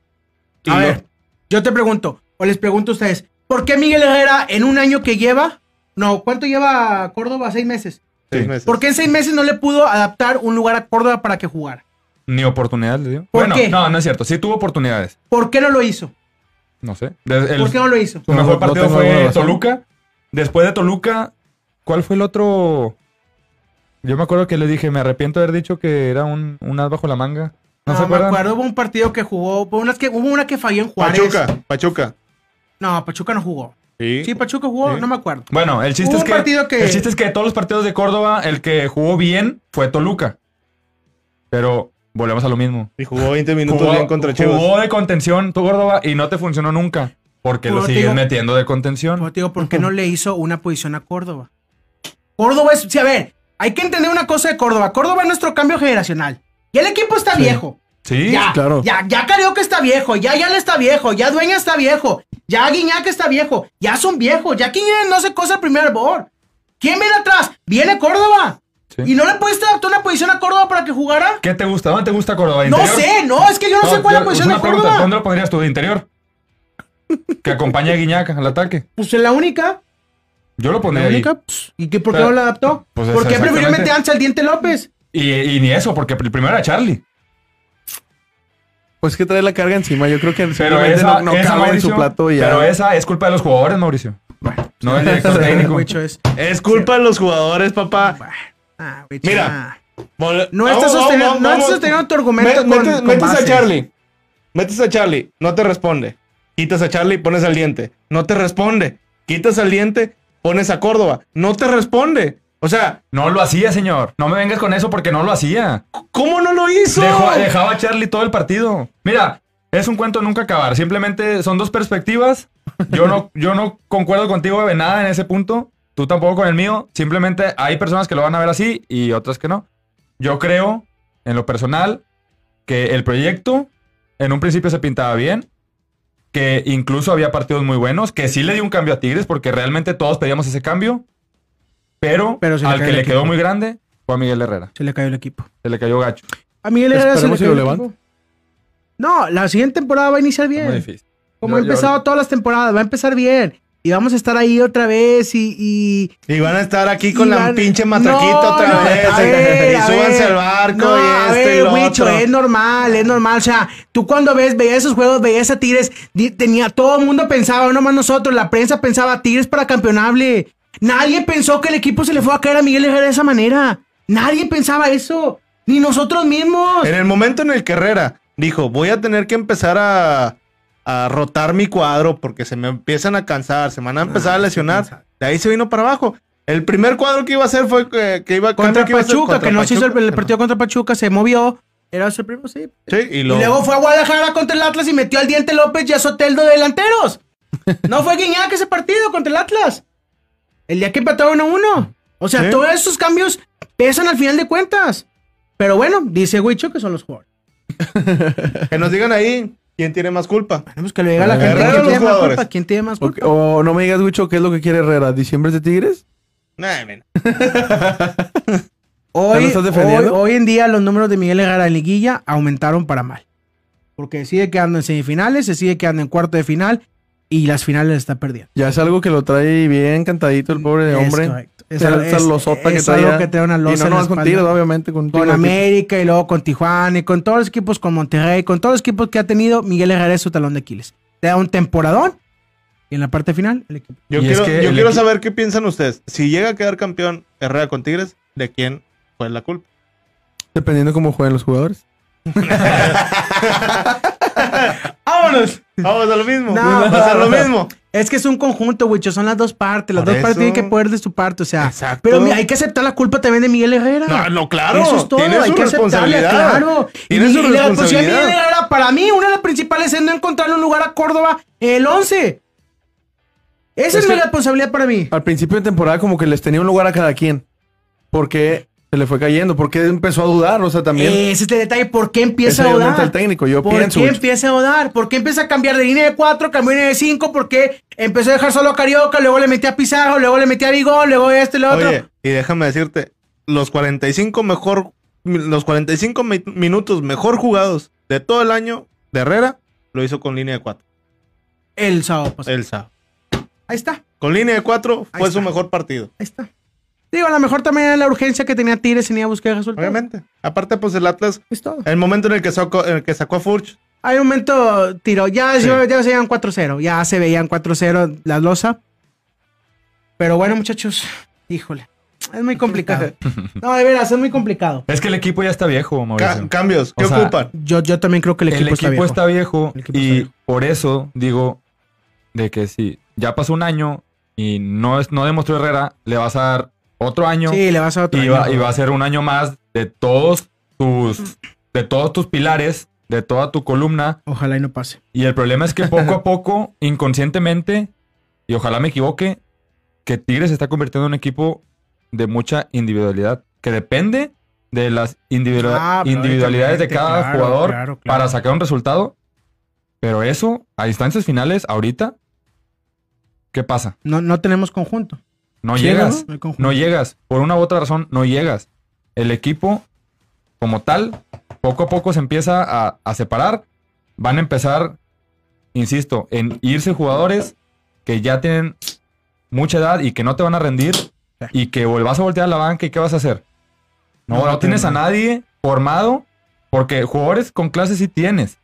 Y A lo- ver, yo te pregunto, o les pregunto a ustedes, ¿por qué Miguel Herrera en un año que lleva, no, ¿cuánto lleva Córdoba? Seis meses. seis Sí. meses. ¿Por qué en seis meses no le pudo adaptar un lugar a Córdoba para que jugara? Ni oportunidad le dio. ¿Por bueno, qué? no, no es cierto. Sí tuvo oportunidades. ¿Por qué no lo hizo? No sé. Desde el- ¿Por qué no lo hizo? Su mejor no partido fue. Toluca. Después de Toluca, ¿cuál fue el otro? Yo me acuerdo que le dije, me arrepiento de haber dicho que era un, un as bajo la manga. ¿No, No, se me acuerdan? acuerdo, hubo un partido que jugó, hubo, unas que, hubo una que falló en Juárez. Pachuca, Pachuca. No, Pachuca no jugó. Sí. Sí, Pachuca jugó, Sí. no me acuerdo. Bueno, el chiste Hubo es un que, partido que- el chiste es que de todos los partidos de Córdoba, el que jugó bien fue Toluca. Pero volvemos a lo mismo. Y jugó 20 minutos Jugó, bien contra Chivas. jugó de contención tu Córdoba y no te funcionó nunca. Porque Pero lo te sigues digo- metiendo de contención. Te digo, ¿por qué no le hizo una posición a Córdoba? Córdoba es, sí, a ver, hay que entender una cosa de Córdoba. Córdoba es nuestro cambio generacional. Y el equipo está viejo. Sí, Ya, claro. ya, ya Carioca está viejo, ya Yala está viejo, ya Dueña está viejo, ya Guiñac está viejo, ya son viejos, ya Quiñones no se cosa el primer bord. ¿Quién viene atrás? Viene Córdoba. Sí. ¿Y no le pudiste adaptar una posición a Córdoba para que jugara? ¿Qué te gusta? ¿Dónde te gusta Córdoba? No sé, no, es que yo no, sé cuál es la yo- posición una de pregunta, Córdoba. ¿Dónde lo pondrías tú? ¿De interior? Que acompañe a Guiñac al ataque. Pues en la única, Yo lo pondría ahí. pues, ¿y qué, por qué Pero- no la adaptó? pues ¿Por es qué prefirió exactamente. meter antes al Diente López? Y, y ni eso, porque el primero era Charlie. Pues que trae la carga encima. Yo creo que Pero esa, no, no esa, cabe en su plato y ya. pero esa es culpa de los jugadores, Mauricio. no del director técnico. Es. Es culpa de los jugadores, papá. Ah, Mira. ah. No estás sosteniendo, no tu argumento Me- con, metes con metes a. Charlie. Metes a Charlie. No te responde. Quitas a Charlie, pones al diente. No te responde. Quitas al diente, pones a Córdoba. No te responde. O sea, No lo hacía, señor. No me vengas con eso porque no lo hacía. ¿cómo no lo hizo? Dejó- dejaba a Charlie todo el partido. Mira, es un cuento nunca acabar. Simplemente son dos perspectivas. Yo no, yo no concuerdo contigo de nada en ese punto. Tú tampoco con el mío. Simplemente hay personas que lo van a ver así y otras que no. Yo creo, en lo personal, que el proyecto en un principio se pintaba bien. Que incluso había partidos muy buenos. Que sí le dio un cambio a Tigres porque realmente todos pedíamos ese cambio. Pero, al que le equipo. quedó muy grande fue a Miguel Herrera. Se le cayó el equipo. Se le cayó gacho. A Miguel Herrera se le cayó el equipo. No, la siguiente temporada va a iniciar muy bien. difícil. Como Yo- ha yo- empezado todas las temporadas, va a empezar bien. Y vamos a estar ahí otra vez y... y Y van a estar aquí con la pinche No, matraquita otra no, vez. ver, y súbanse al barco No, y a este y lo Wicho, otro. es normal, es normal. O sea, tú cuando ves, veías esos juegos, veías a Tigres, tenía, todo el mundo pensaba, no nomás nosotros, la prensa pensaba, Tigres para campeonable. Nadie pensó que el equipo se le fue a caer a Miguel Herrera de esa manera. Nadie pensaba eso. Ni nosotros mismos. En el momento en el que Herrera dijo, voy a tener que empezar a, a rotar mi cuadro porque se me empiezan a cansar, se me van a empezar Ah, a lesionar. De ahí se vino para abajo. El primer cuadro que iba a hacer fue que, que iba Contra que iba a Pachuca, contra que no se hizo el, Pachuca. el partido contra Pachuca, se movió. Era el primero, sí. Sí, y, luego fue a Guadalajara contra el Atlas y metió al Diente López y a Soteldo de delanteros. No fue Guiñac ese partido contra el Atlas. El día que empataron a uno. O sea, Sí. todos esos cambios pesan al final de cuentas. Pero bueno, dice Huicho que son los jugadores. que nos digan ahí quién tiene más culpa. Tenemos que le diga a la gente quién tiene más culpa. ¿Quién tiene más O, culpa? o no me digas, Wicho, ¿qué es lo que quiere Herrera? ¿Diciembre es de Tigres? Nah, men. Hoy, ¿Ya lo estás defendiendo? hoy- hoy en día los números de Miguel Herrera en liguilla aumentaron para mal. Porque sigue quedando en semifinales, se sigue quedando en cuarto de final y las finales está perdiendo. Ya es algo que lo trae bien cantadito el pobre Es hombre. correcto. Es, Esa- es- losota que algo ya. que trae una Y losa no en la nomás con espalda. Tigres, obviamente. Con, Con. América y luego con Tijuana y con todos los equipos, con Monterrey, con todos los equipos que ha tenido, Miguel Herrera es su talón de Aquiles. Te da un temporadón y en la parte final, el equipo. Yo Y es quiero, que yo el quiero equi- saber qué piensan ustedes. Si llega a quedar campeón Herrera con Tigres, ¿de quién fue la culpa? Dependiendo cómo jueguen los jugadores. ¡Vámonos! Vamos a lo mismo. No, Va a ser lo mismo. Es que es un conjunto, Wicho, son las dos partes. Las Por dos partes tienen que poner de su parte, o sea. Exacto. Pero mira, hay que aceptar la culpa también de Miguel Herrera. No, no, claro. Eso es todo, Tiene hay su que aceptarle, responsabilidad. claro. Tiene su y la posición de responsabilidad. Miguel Herrera, para mí, una de las principales es no encontrarle un lugar a Córdoba en el 11. Esa Es es, mi responsabilidad para mí. Al principio de temporada como que les tenía un lugar a cada quien. Porque se le fue cayendo. Porque empezó a dudar. O sea, también... Ese es el detalle. ¿Por qué empieza a dudar? el técnico, yo ¿Por pienso, qué empieza a dudar? ¿Por qué empieza a cambiar de línea de 4, cambió de línea de 5? ¿Por qué empezó a dejar solo a Carioca? Luego le metía a Pizarro, luego le metía a Bigón, luego este, lo otro. Oye, y déjame decirte, los 45 mejor, los 45 mi- minutos mejor jugados de todo el año de Herrera, lo hizo con línea de 4. El sábado pasado. El sábado. Ahí está. Con línea de 4 Ahí fue su mejor partido. Ahí está. Digo, a lo mejor también era la urgencia que tenía Tigres en ir a buscar resultados. Obviamente. Aparte, pues el Atlas, Es todo. el momento en el que sacó, en el que sacó a Furch, Hay un momento, tiro. Ya, Sí. ya, ya se veían 4-0. Ya se veían 4-0 la losa. Pero bueno, muchachos, híjole. Es muy complicado. No, de veras, es muy complicado. Es que el equipo ya está viejo, ca- Mauricio. cambios, ¿qué O sea, ocupan? Yo, yo también creo que el equipo, el equipo está viejo. está viejo El equipo está y viejo. por eso digo de que si ya pasó un año y no, es, no demostró Herrera, le vas a dar otro año Sí, le vas a otro y, año. va, y va a ser un año más de todos tus de todos tus pilares, de toda tu columna Ojalá y no pase. y el problema es que poco a poco, inconscientemente, y ojalá me equivoque, que Tigres se está convirtiendo en un equipo de mucha individualidad, que depende de las Ah, individualidades de cada claro, jugador claro, claro. para sacar un resultado. Pero eso, a distancias finales, ahorita, ¿qué pasa? No, no tenemos conjunto. No llegas. ¿no? Llegas. Por una u otra razón, no llegas. El equipo, como tal, poco a poco se empieza a, a separar. Van a empezar, insisto, en irse jugadores que ya tienen mucha edad y que no te van a rendir y que vas a voltear a la banca y ¿qué vas a hacer? No, No, tienes a nadie formado porque jugadores con clase sí tienes,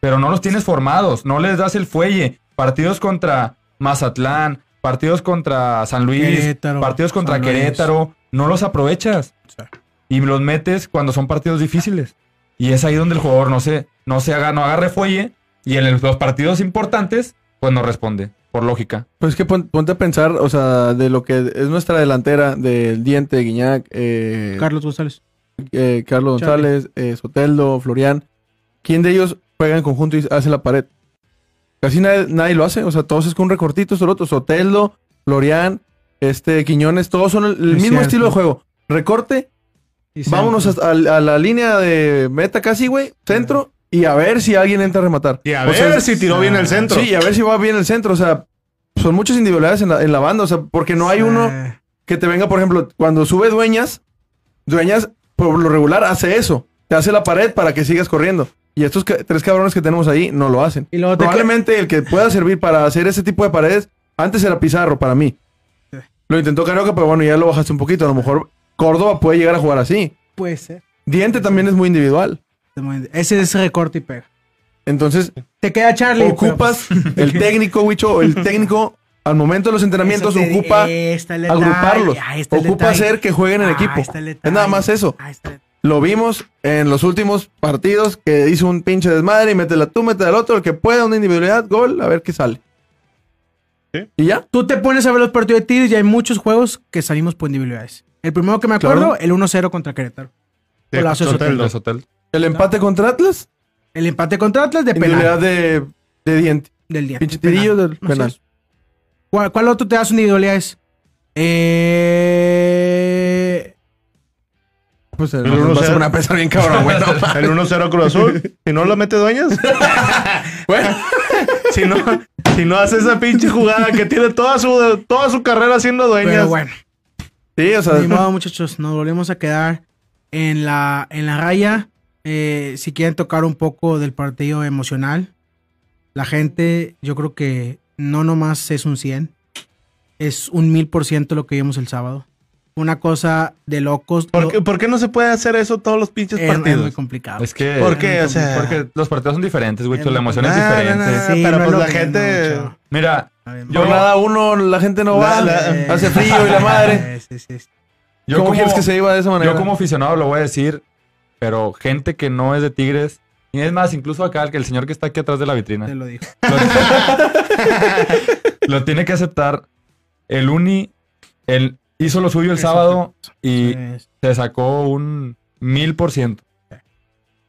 pero no los tienes formados, no les das el fuelle. Partidos contra Mazatlán, partidos contra San Luis, Querétaro, partidos contra San Luis. Querétaro, no los aprovechas Sí. y los metes cuando son partidos difíciles. Y es ahí donde el jugador no se, no se haga, no agarre fuelle y en el- los partidos importantes, pues no responde, por lógica. Pues es que pon- ponte a pensar, o sea, de lo que es nuestra delantera, del Diente, Guiñac, eh, Carlos González. eh, Carlos. González, eh, Soteldo, Florian. ¿Quién de ellos juega en conjunto y hace la pared? Casi nadie, nadie lo hace, o sea, todos es con un recortito, solo otro. Soteldo, Florian, este, Quiñones, todos son el, el mismo cierto. estilo de juego. Recorte, Y vámonos a, a la línea de meta casi, güey, centro, y a ver si alguien entra a rematar. Y a O ver sea, si tiró bien el centro. Sí, y a ver si va bien el centro, o sea, son muchas individualidades en la, en la banda, o sea, porque no hay uno que te venga, por ejemplo, cuando sube Dueñas, Dueñas por lo regular hace eso, te hace la pared para que sigas corriendo. Y estos tres cabrones que tenemos ahí no lo hacen. Y luego te Probablemente el que pueda servir para hacer ese tipo de paredes, Antes era Pizarro para mí. Lo intentó Carioca, pero bueno, ya lo bajaste un poquito. A lo mejor Córdoba puede llegar a jugar así. Puede ser. Diente también es muy individual. Ese es recorte y pega. Entonces, Te queda Charlie. pero- ocupas el técnico, Wicho, el técnico al momento de los entrenamientos te- ocupa detalle, agruparlos. el Ocupa hacer que jueguen en equipo. Es nada más eso. Lo vimos en los últimos partidos que hizo un pinche desmadre y métela tú, métela al otro, el que pueda, una individualidad, gol, a ver qué sale. Sí. Y ya. Tú te pones a ver los partidos de Tigres y hay muchos juegos que salimos por individualidades. El primero que me acuerdo, Claro. el 1-0 contra Querétaro. Sí. El Sotel. El empate contra Atlas, El empate contra Atlas de individualidad penal de, de diente. del día. Pinche Penal. tirillo del penal. ¿Cuál, cuál otro te das individualidades? Eh... Pues el El uno 1-0. se van a pesar bien cabrón, güey. no mames. El 1-0 Cruz Azul. Si no lo mete Dueñas. Bueno, Si no, si no hace esa pinche jugada que tiene toda su, toda su carrera siendo Pero Dueñas. bueno, sí, o sea, ni modo, muchachos, nos volvemos a quedar en la, en la raya. Eh, si quieren tocar un poco del partido emocional, la gente, yo creo que no nomás es un 100, es un mil por ciento lo que vimos el sábado. Una cosa de locos. ¿Por, qué, por qué no se puede hacer eso todos los pinches es- es muy partidos? complicado. Es que. ¿Por qué? O sea, Porque los partidos son diferentes, güey. Es La emoción es complicado. diferente. Sí, pero no pues la gente- Mira, Yo- nada uno, la gente no va. Hace frío y la madre. Sí, sí, sí. yo ¿Cómo como, quieres que se iba de esa manera? yo como aficionado lo voy a decir, pero gente que no es de Tigres, y es más, incluso acá, el, que el señor que está aquí atrás de la vitrina, Te lo digo. lo, lo tiene que aceptar. El Uni, él hizo lo suyo el sábado y se sacó un mil por ciento.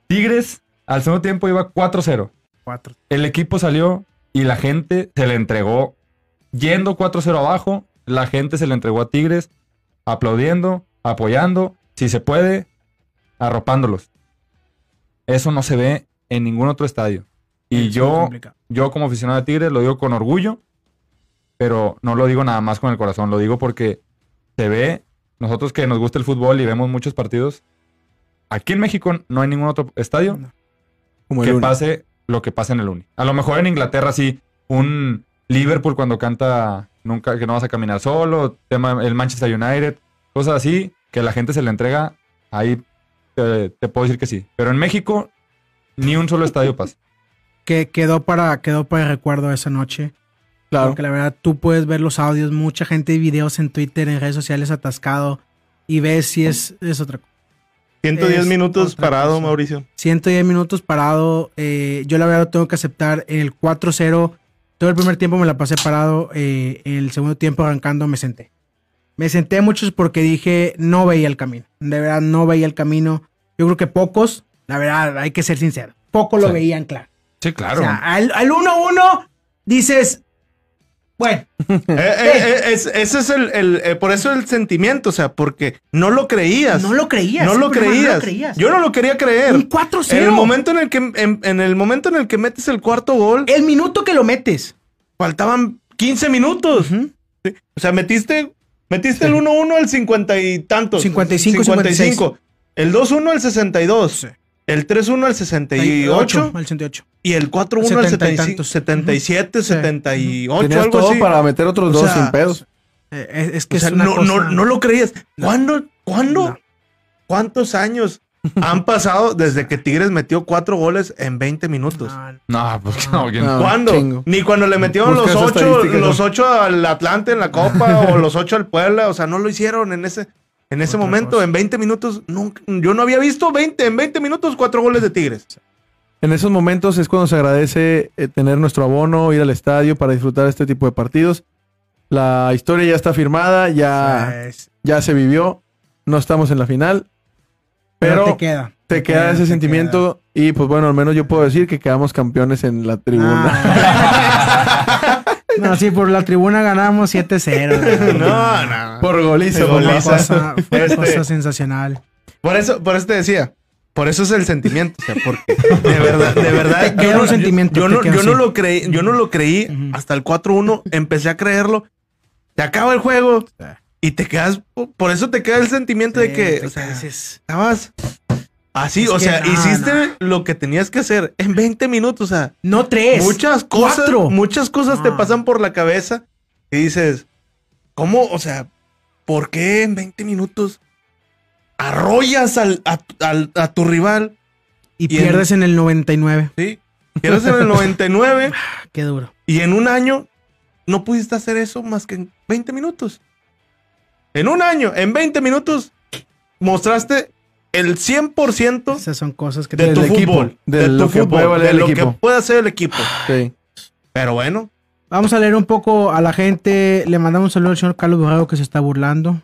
Tigres, al segundo tiempo iba 4-0. cuatro. El equipo salió y la gente se le entregó. Yendo 4-0 abajo, la gente se le entregó a Tigres, aplaudiendo, apoyando, si se puede, arropándolos. Eso no se ve en ningún otro estadio. Y Es yo, yo como aficionado de Tigres lo digo con orgullo, pero no lo digo nada más con el corazón, lo digo porque se ve, nosotros que nos gusta el fútbol y vemos muchos partidos, aquí en México no hay ningún otro estadio No. Como el que pase lo que pasa en el Uni. A lo mejor en Inglaterra sí, un Liverpool cuando canta nunca que no vas a caminar solo, tema el Manchester United, cosas así que la gente se le entrega, ahí te, te puedo decir que sí. Pero en México ni un solo estadio pasa. Que quedó para, quedó para el recuerdo esa noche. Claro. Porque la verdad tú puedes ver los audios, mucha gente videos en Twitter, en redes sociales atascado y ves si es, es otra cosa. 110 Es minutos parado, cosa. Mauricio. 110 minutos parado. eh, yo la verdad tengo que aceptar en el 4-0. Todo el primer tiempo me la pasé parado. eh, el segundo tiempo arrancando me senté. Me senté muchos porque dije no veía el camino. De verdad no veía el camino. Yo creo que pocos, la verdad hay que ser sincero, pocos lo Sí. veían claro. Sí, claro. O sea, al 1-1 dices, bueno, Eh, eh, eh, es- ese es el, el- eh, por eso el sentimiento, o sea, porque no lo creías. no lo creías. No lo creías. No lo creías. Yo no lo quería creer. Un 4-0. En el momento en el que en, en el momento en el que metes el cuarto gol, El minuto que lo metes. faltaban 15 minutos. Ujú. Sí. O sea, metiste metiste el 1-1 al 50 y tantos. 55, 55. El 2-1 al 62. Sí. El 3-1 al 68. Al 68. Y el 4-1 al 70 y 75, tantos. 77, Ujú. Sí. 78, Tenías algo todo así. para meter otros O dos sea, sin pedos. Eh, es, es que O sea, es una no, cosa- no, no lo creías. ¿Cuándo? ¿Cuándo? No. ¿Cuántos años han pasado desde que Tigres metió cuatro goles en 20 minutos? No, No, pues no, que No. ¿Cuándo? chingo. Ni cuando le metieron Busca los ocho, los ocho al Atlante en la Copa o los ocho al Puebla. O sea, no lo hicieron en ese, en ese momento. cosa. En 20 minutos, nunca, yo no había visto 20, en 20 minutos cuatro goles de Tigres. En esos momentos es cuando se agradece eh, tener nuestro abono, ir al estadio para disfrutar este tipo de partidos. La historia ya está firmada, ya, ya se vivió. No estamos en la final. pero, Pero te queda. te queda ese te sentimiento. Y pues bueno, al menos yo puedo decir que quedamos campeones en la tribuna. Ah. no, sí, por la tribuna ganamos 7-0. No, no. Por goliza. Por goliza. cosa, fue Este- cosa sensacional. Por eso, por eso te decía. Por eso es el sentimiento, o sea, porque de verdad, de verdad, yo no, un sentimiento, yo no, yo lo creí, yo no lo creí hasta el 4-1, empecé a creerlo, te acaba el juego y te quedas, por eso te queda el sentimiento de que, o sea, estabas así, Es o sea, hiciste lo que tenías que hacer en 20 minutos, o sea, No tres. muchas cosas, cuatro. muchas cosas te pasan por la cabeza Y dices, ¿cómo? O sea, ¿por qué en 20 minutos arrollas al, a, al- a tu rival? Y, Y en- pierdes en el 99. ¿Sí? Pierdes en el 99 Qué duro. y en un año no pudiste hacer eso más que en 20 minutos. En un año, en 20 minutos, mostraste el 100% Esas son cosas que de Del tu equipo, fútbol. de De, lo tu que puede fútbol. De el lo que equipo. puede hacer el equipo. Sí. Pero bueno, Vamos a leer un poco a la gente. Le mandamos un saludo al señor Carlos Borrego que se está burlando.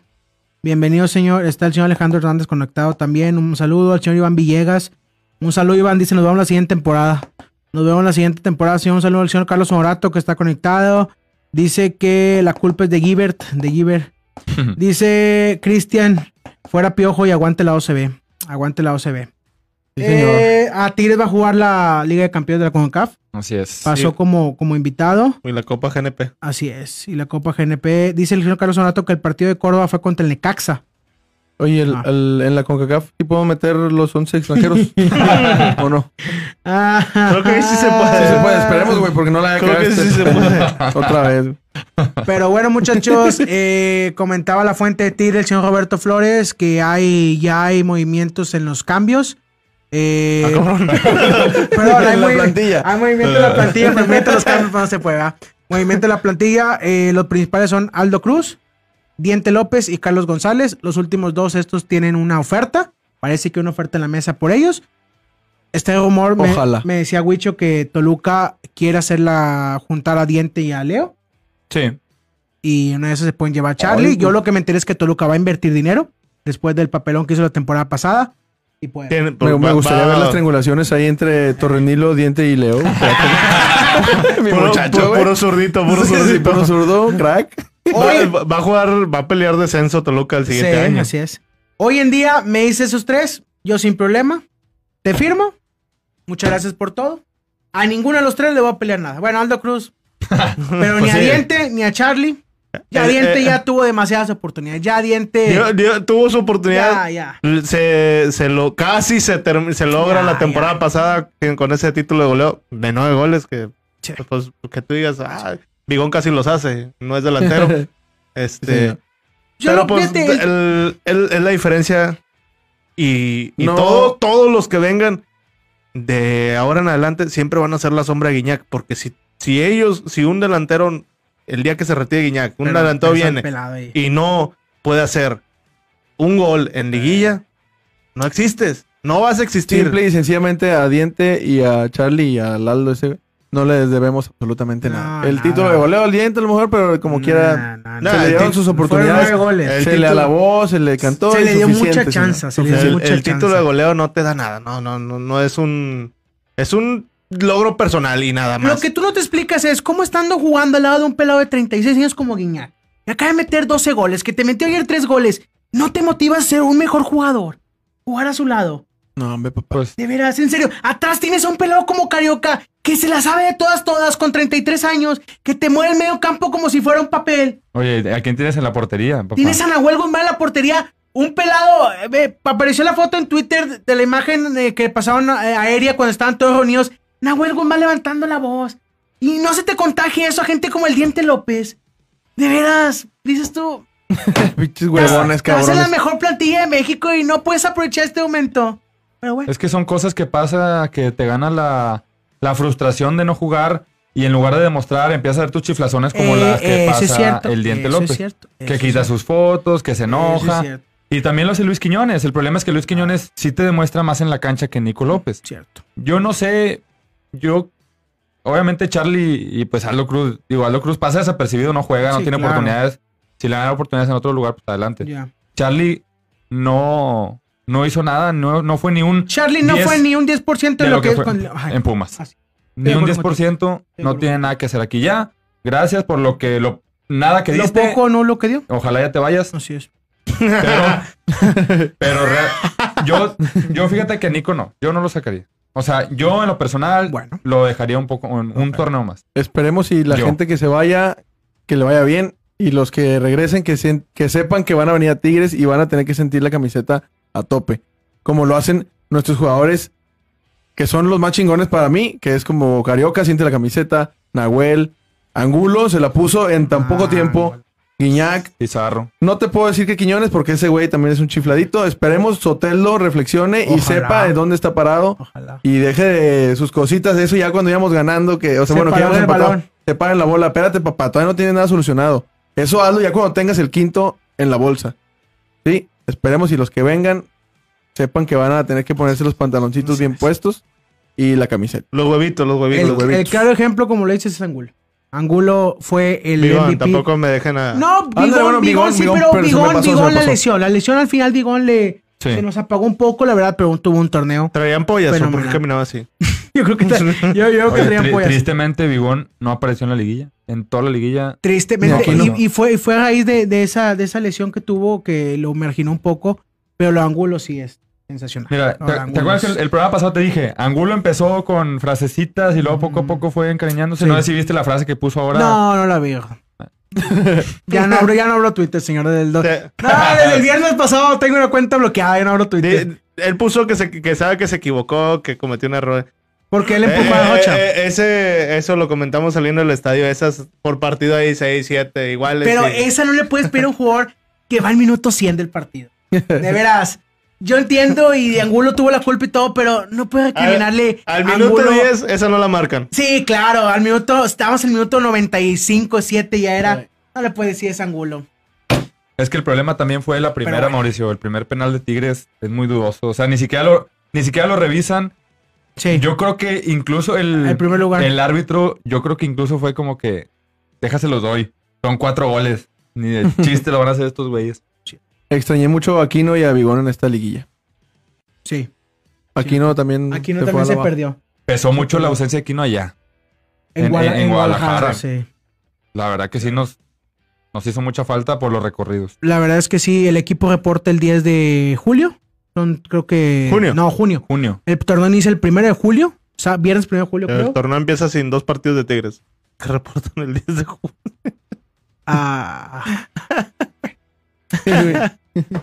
Bienvenido, señor. Está el señor Alejandro Hernández conectado también. Un saludo al señor Iván Villegas. Un saludo, Iván. Dice, nos vemos la siguiente temporada. Nos vemos la siguiente temporada, señor. Un saludo al señor Carlos Morato que está conectado. Dice que la culpa es de Givert. De Givert. Dice Cristian, fuera piojo y aguante la OCB. Aguante la OCB. Sí, señor. Eh, a Tigres va a jugar la Liga de Campeones de la CONCACAF. Así es. Pasó Sí. como, como invitado. y la Copa GNP. Así es. Y la Copa GNP. Dice el señor Carlos Sonato que el partido de Córdoba fue contra el Necaxa. Oye, el- Ah. el- en la CONCACAF, ¿sí puedo meter los 11 extranjeros? ¿O no? Creo que sí se puede. Sí se puede, esperemos, güey, porque no la Creo que sí se puede. Otra vez. Pero bueno, muchachos, eh, comentaba la fuente de Tigre, el señor Roberto Flores, que hay ya hay movimientos en los cambios. Eh, perdón, hay, En la movi- plantilla. hay movimiento en la plantilla, movimiento en los cambios, pues no se puede. ¿verdad? Movimiento en la plantilla, eh, los principales son Aldo Cruz, Diente López y Carlos González. Los últimos dos, estos tienen una oferta. Parece que una oferta en la mesa por ellos. Este rumor me, Ojalá. me decía Huicho que Toluca quiere hacerla juntar a Diente y a Leo. Sí. Y una de esas se pueden llevar a Charlie. Ay, Yo güey. lo que me enteré es que Toluca va a invertir dinero después del papelón que hizo la temporada pasada. Y pues. Tiene- Me, me va- gustaría va- ver las triangulaciones ahí entre Torrenilo, Diente y Leo. Mi Puro, muchacho, puro, puro zurdito, puro Sí, sí, zurdito. puro zurdo, crack. Hoy- Va, va a jugar, va a pelear descenso Toluca el Sí, siguiente año. así es. Hoy en día me hice esos tres. Yo sin problema. Te firmo. Muchas gracias por todo. A ninguno de los tres le voy a pelear nada. Bueno, Aldo Cruz. Pero ni Pues a sí. Diente ni a Charlie. Ya Eh, Diente eh, ya tuvo demasiadas oportunidades. Ya Diente. Dio- dio- tuvo su oportunidad. ya, ya. Se, se lo, casi se, term- se logra Ya, la temporada pasada con ese título de goleo de nueve goles que, Sí. pues, que tú digas, ah, Bigón casi los hace, no es delantero. este, Sí. Yo pero pues fíjate, el- el- es la diferencia y, y No. todo- todos los que vengan de ahora en adelante siempre van a ser la sombra de Guiñac porque si, si ellos, si un delantero el día que se retire Guiñac, un pero- delantero viene y no puede hacer un gol en liguilla, no existes. No vas a existir. Simple y sencillamente a Diente y a Charlie y a Laldo ese no les debemos absolutamente No, nada. El nada. título de goleo al Diente a lo mejor, pero como quiera. Nah, se le dieron sus oportunidades. nueve goles. Se le título- alabó, se le cantó. Se le dio mucha chance, se le dio el, mucha el título de goleo no te da nada. No, no, no, no es un. Es un logro personal y nada más. Lo que tú no te explicas es cómo estando jugando al lado de un pelado de 36 años como Guiñac, que acaba de meter 12 goles, que te metió ayer 3 goles, no te motiva a ser un mejor jugador. Jugar a su lado. No, hombre, papá. Pues De veras, en serio. Atrás tienes a un pelado como Carioca, que se la sabe de todas, todas, con 33 años, que te mueve el medio campo como si fuera un papel. Oye, ¿a quién tienes en la portería, papá? Tienes a Nahuel Guzmán en la portería. Un pelado, eh, ve, apareció la foto en Twitter de la imagen eh, que pasaron eh, aérea cuando estaban todos reunidos. Nahuel Guzmán levantando la voz. Y no se te contagie eso a gente como el Diente López. De veras, dices tú. Pinches huevones, Estás en la cabrones. mejor plantilla de México y no puedes aprovechar este momento. Pero bueno. Es que son cosas que pasa que te gana la, la frustración de no jugar y en lugar de demostrar empiezas a ver tus chiflazones como Eh, las que pasa cierto, el Diente López. cierto, que quita sus fotos, que se enoja. y también lo hace Luis Quiñones. El problema es que Luis Quiñones sí te demuestra más en la cancha que Nico López. cierto. Yo no sé, yo... Obviamente Charlie y pues Aldo Cruz, digo, Aldo Cruz pasa desapercibido, no juega, no tiene claro. oportunidades. Si le dan oportunidades en otro lugar, pues adelante. Charlie no, no hizo nada, no, no fue ni un Charlie no 10 fue ni un 10% de, de lo que, fue es con- Ay, en Pumas. así. Ni un de acuerdo 10% de no tiene nada que hacer aquí ya. Gracias por lo que lo nada que Lo diste. poco o no lo que dio. Ojalá ya te vayas. Así es. Pero, pero real- yo, yo fíjate que Nico no. Yo no lo sacaría. O sea, yo en lo personal Bueno. lo dejaría un poco, un, un torneo más. Esperemos y la Yo. gente que se vaya, que le vaya bien. Y los que regresen, que, se- que sepan que van a venir a Tigres y van a tener que sentir la camiseta a tope. Como lo hacen nuestros jugadores, que son los más chingones para mí, que es como Carioca, siente la camiseta, Nahuel, Angulo se la puso en tan poco Ah, tiempo. Guiñac. Pizarro. No te puedo decir que Quiñones porque ese güey también es un chifladito. Esperemos Sotelo reflexione y sepa de dónde está parado Ojalá. y deje de sus cositas. Eso ya cuando íbamos ganando, que, o sea, Se bueno, que íbamos el empatados, balón. Te paren la bola. Espérate, papá, todavía no tienes nada solucionado. Eso hazlo ya cuando tengas el quinto en la bolsa. Sí, esperemos y los que vengan sepan que van a tener que ponerse los pantaloncitos bien puestos y la camiseta. Los huevitos, los huevitos. El, los el huevitos. claro ejemplo, como lo dices, es Angulo. Angulo fue el Bigón, MVP. tampoco me dejen a... No, Bigón, bueno, Bigón, Bigón, sí, pero Bigón, pasó, Bigón la lesión. La lesión al final, Bigón le Sí. se nos apagó un poco, la verdad, pero tuvo un torneo. Traían pollas, ¿o por Fenomenal. qué caminaba así? Yo creo que, tra- yo, yo que tri- pollas. tristemente, Bigón no apareció en la liguilla. En toda la liguilla. Tristemente. No, y, no. y fue, y fue a raíz de, de esa, de esa lesión que tuvo que lo marginó un poco, pero lo Angulo sí es sensacional. Mira, No, ¿te, acuerdas que el, el programa pasado te dije? Angulo empezó con frasecitas y luego poco a poco fue encariñándose. Sí. No sé si viste la frase que puso ahora. No, no la vi. ya no abro, ya no abro Twitter, señor del No, desde el viernes pasado tengo una cuenta bloqueada, ya no abro Twitter. Él puso que, se, que sabe que se equivocó, que cometió un error. Porque él empujó a Eh, Rocha. eh, ese, eso lo comentamos saliendo del estadio. Esas por partido ahí 6, 7, iguales. Pero sí. esa no le puedes pedir a un jugador que va al minuto 100 del partido. De veras. Yo entiendo y de Angulo tuvo la culpa y todo, pero no puedes recriminarle Al a minuto Angulo. 10, esa no la marcan. Sí, claro, al minuto, estábamos en el minuto 95, 7 ya era. No le puedes decir es Angulo. Es que el problema también fue la primera, bueno. Mauricio. El primer penal de Tigres es muy dudoso. O sea, ni siquiera lo, ni siquiera lo revisan. Sí. Yo creo que incluso el, El primer lugar. el árbitro, yo creo que incluso fue como que déjaselos doy. Son cuatro goles. Ni de chiste lo van a hacer estos güeyes. Extrañé mucho a Aquino y a Bigón en esta liguilla. sí. Aquino también. Fue también a la se perdió. Pesó mucho la ausencia de Aquino allá. En, En- Guala- en- en en Guadalajara. Guadalajara. sí. La verdad que sí nos, nos hizo mucha falta por los recorridos. La verdad es que sí, el equipo reporta el 10 de julio. Son, creo que. Junio. No, junio. Junio. El torneo inicia el primero de julio. O sea, viernes primero de julio, El creo. torneo empieza sin dos partidos de Tigres. Que reportan el 10 de julio. Ah.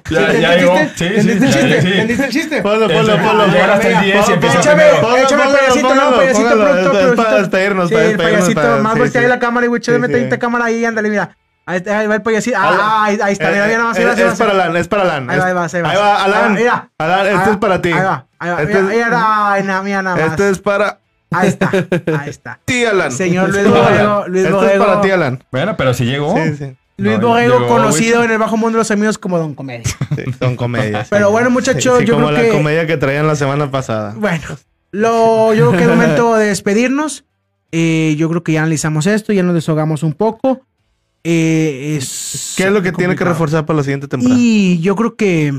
Ya, ¿Entendiste ya el llegó. chiste? Sí, sí, ¿Entendiste el chiste? sí. ¿Entendiste el chiste? Ponlo, ponlo, ponlo. llega hasta el 10 y empieza Échame, primero. échame el payasito, no, payasito pronto, Sí, para el despedirnos, payasito, más voltea ahí la cámara y güey, Sí, mete sí. cámara ahí, ándale, mira. Ahí, ahí va el payasito. Ah, ahí, ahí está, mira, mira, nada más, Eh, mira, es, mira, es para Alan, es para Alan. Ahí va, ahí va, ahí va. Ahí va, Alan. Va. Alan, este es para ti. Ahí va, ahí va. Este Mira, es- mira, ay, na- mira nada más. Este es para Ahí está, ahí está. ti, Alan. Señor Luis Este Borrego. Luis Este es para ti, Alan. Bueno, pero si llegó. Sí, sí. Luis No, Borrego, llegó, conocido en el bajo mundo de los amigos como Don Comedia. Sí, son comedias. Pero bueno, muchachos, Sí, yo como creo la que- comedia que traían la semana pasada. Bueno, lo, yo creo que es momento de despedirnos. Eh, yo creo que ya analizamos esto, ya nos deshogamos un poco. Eh, es ¿Qué es lo que tiene que reforzar para la siguiente temporada? Y yo creo que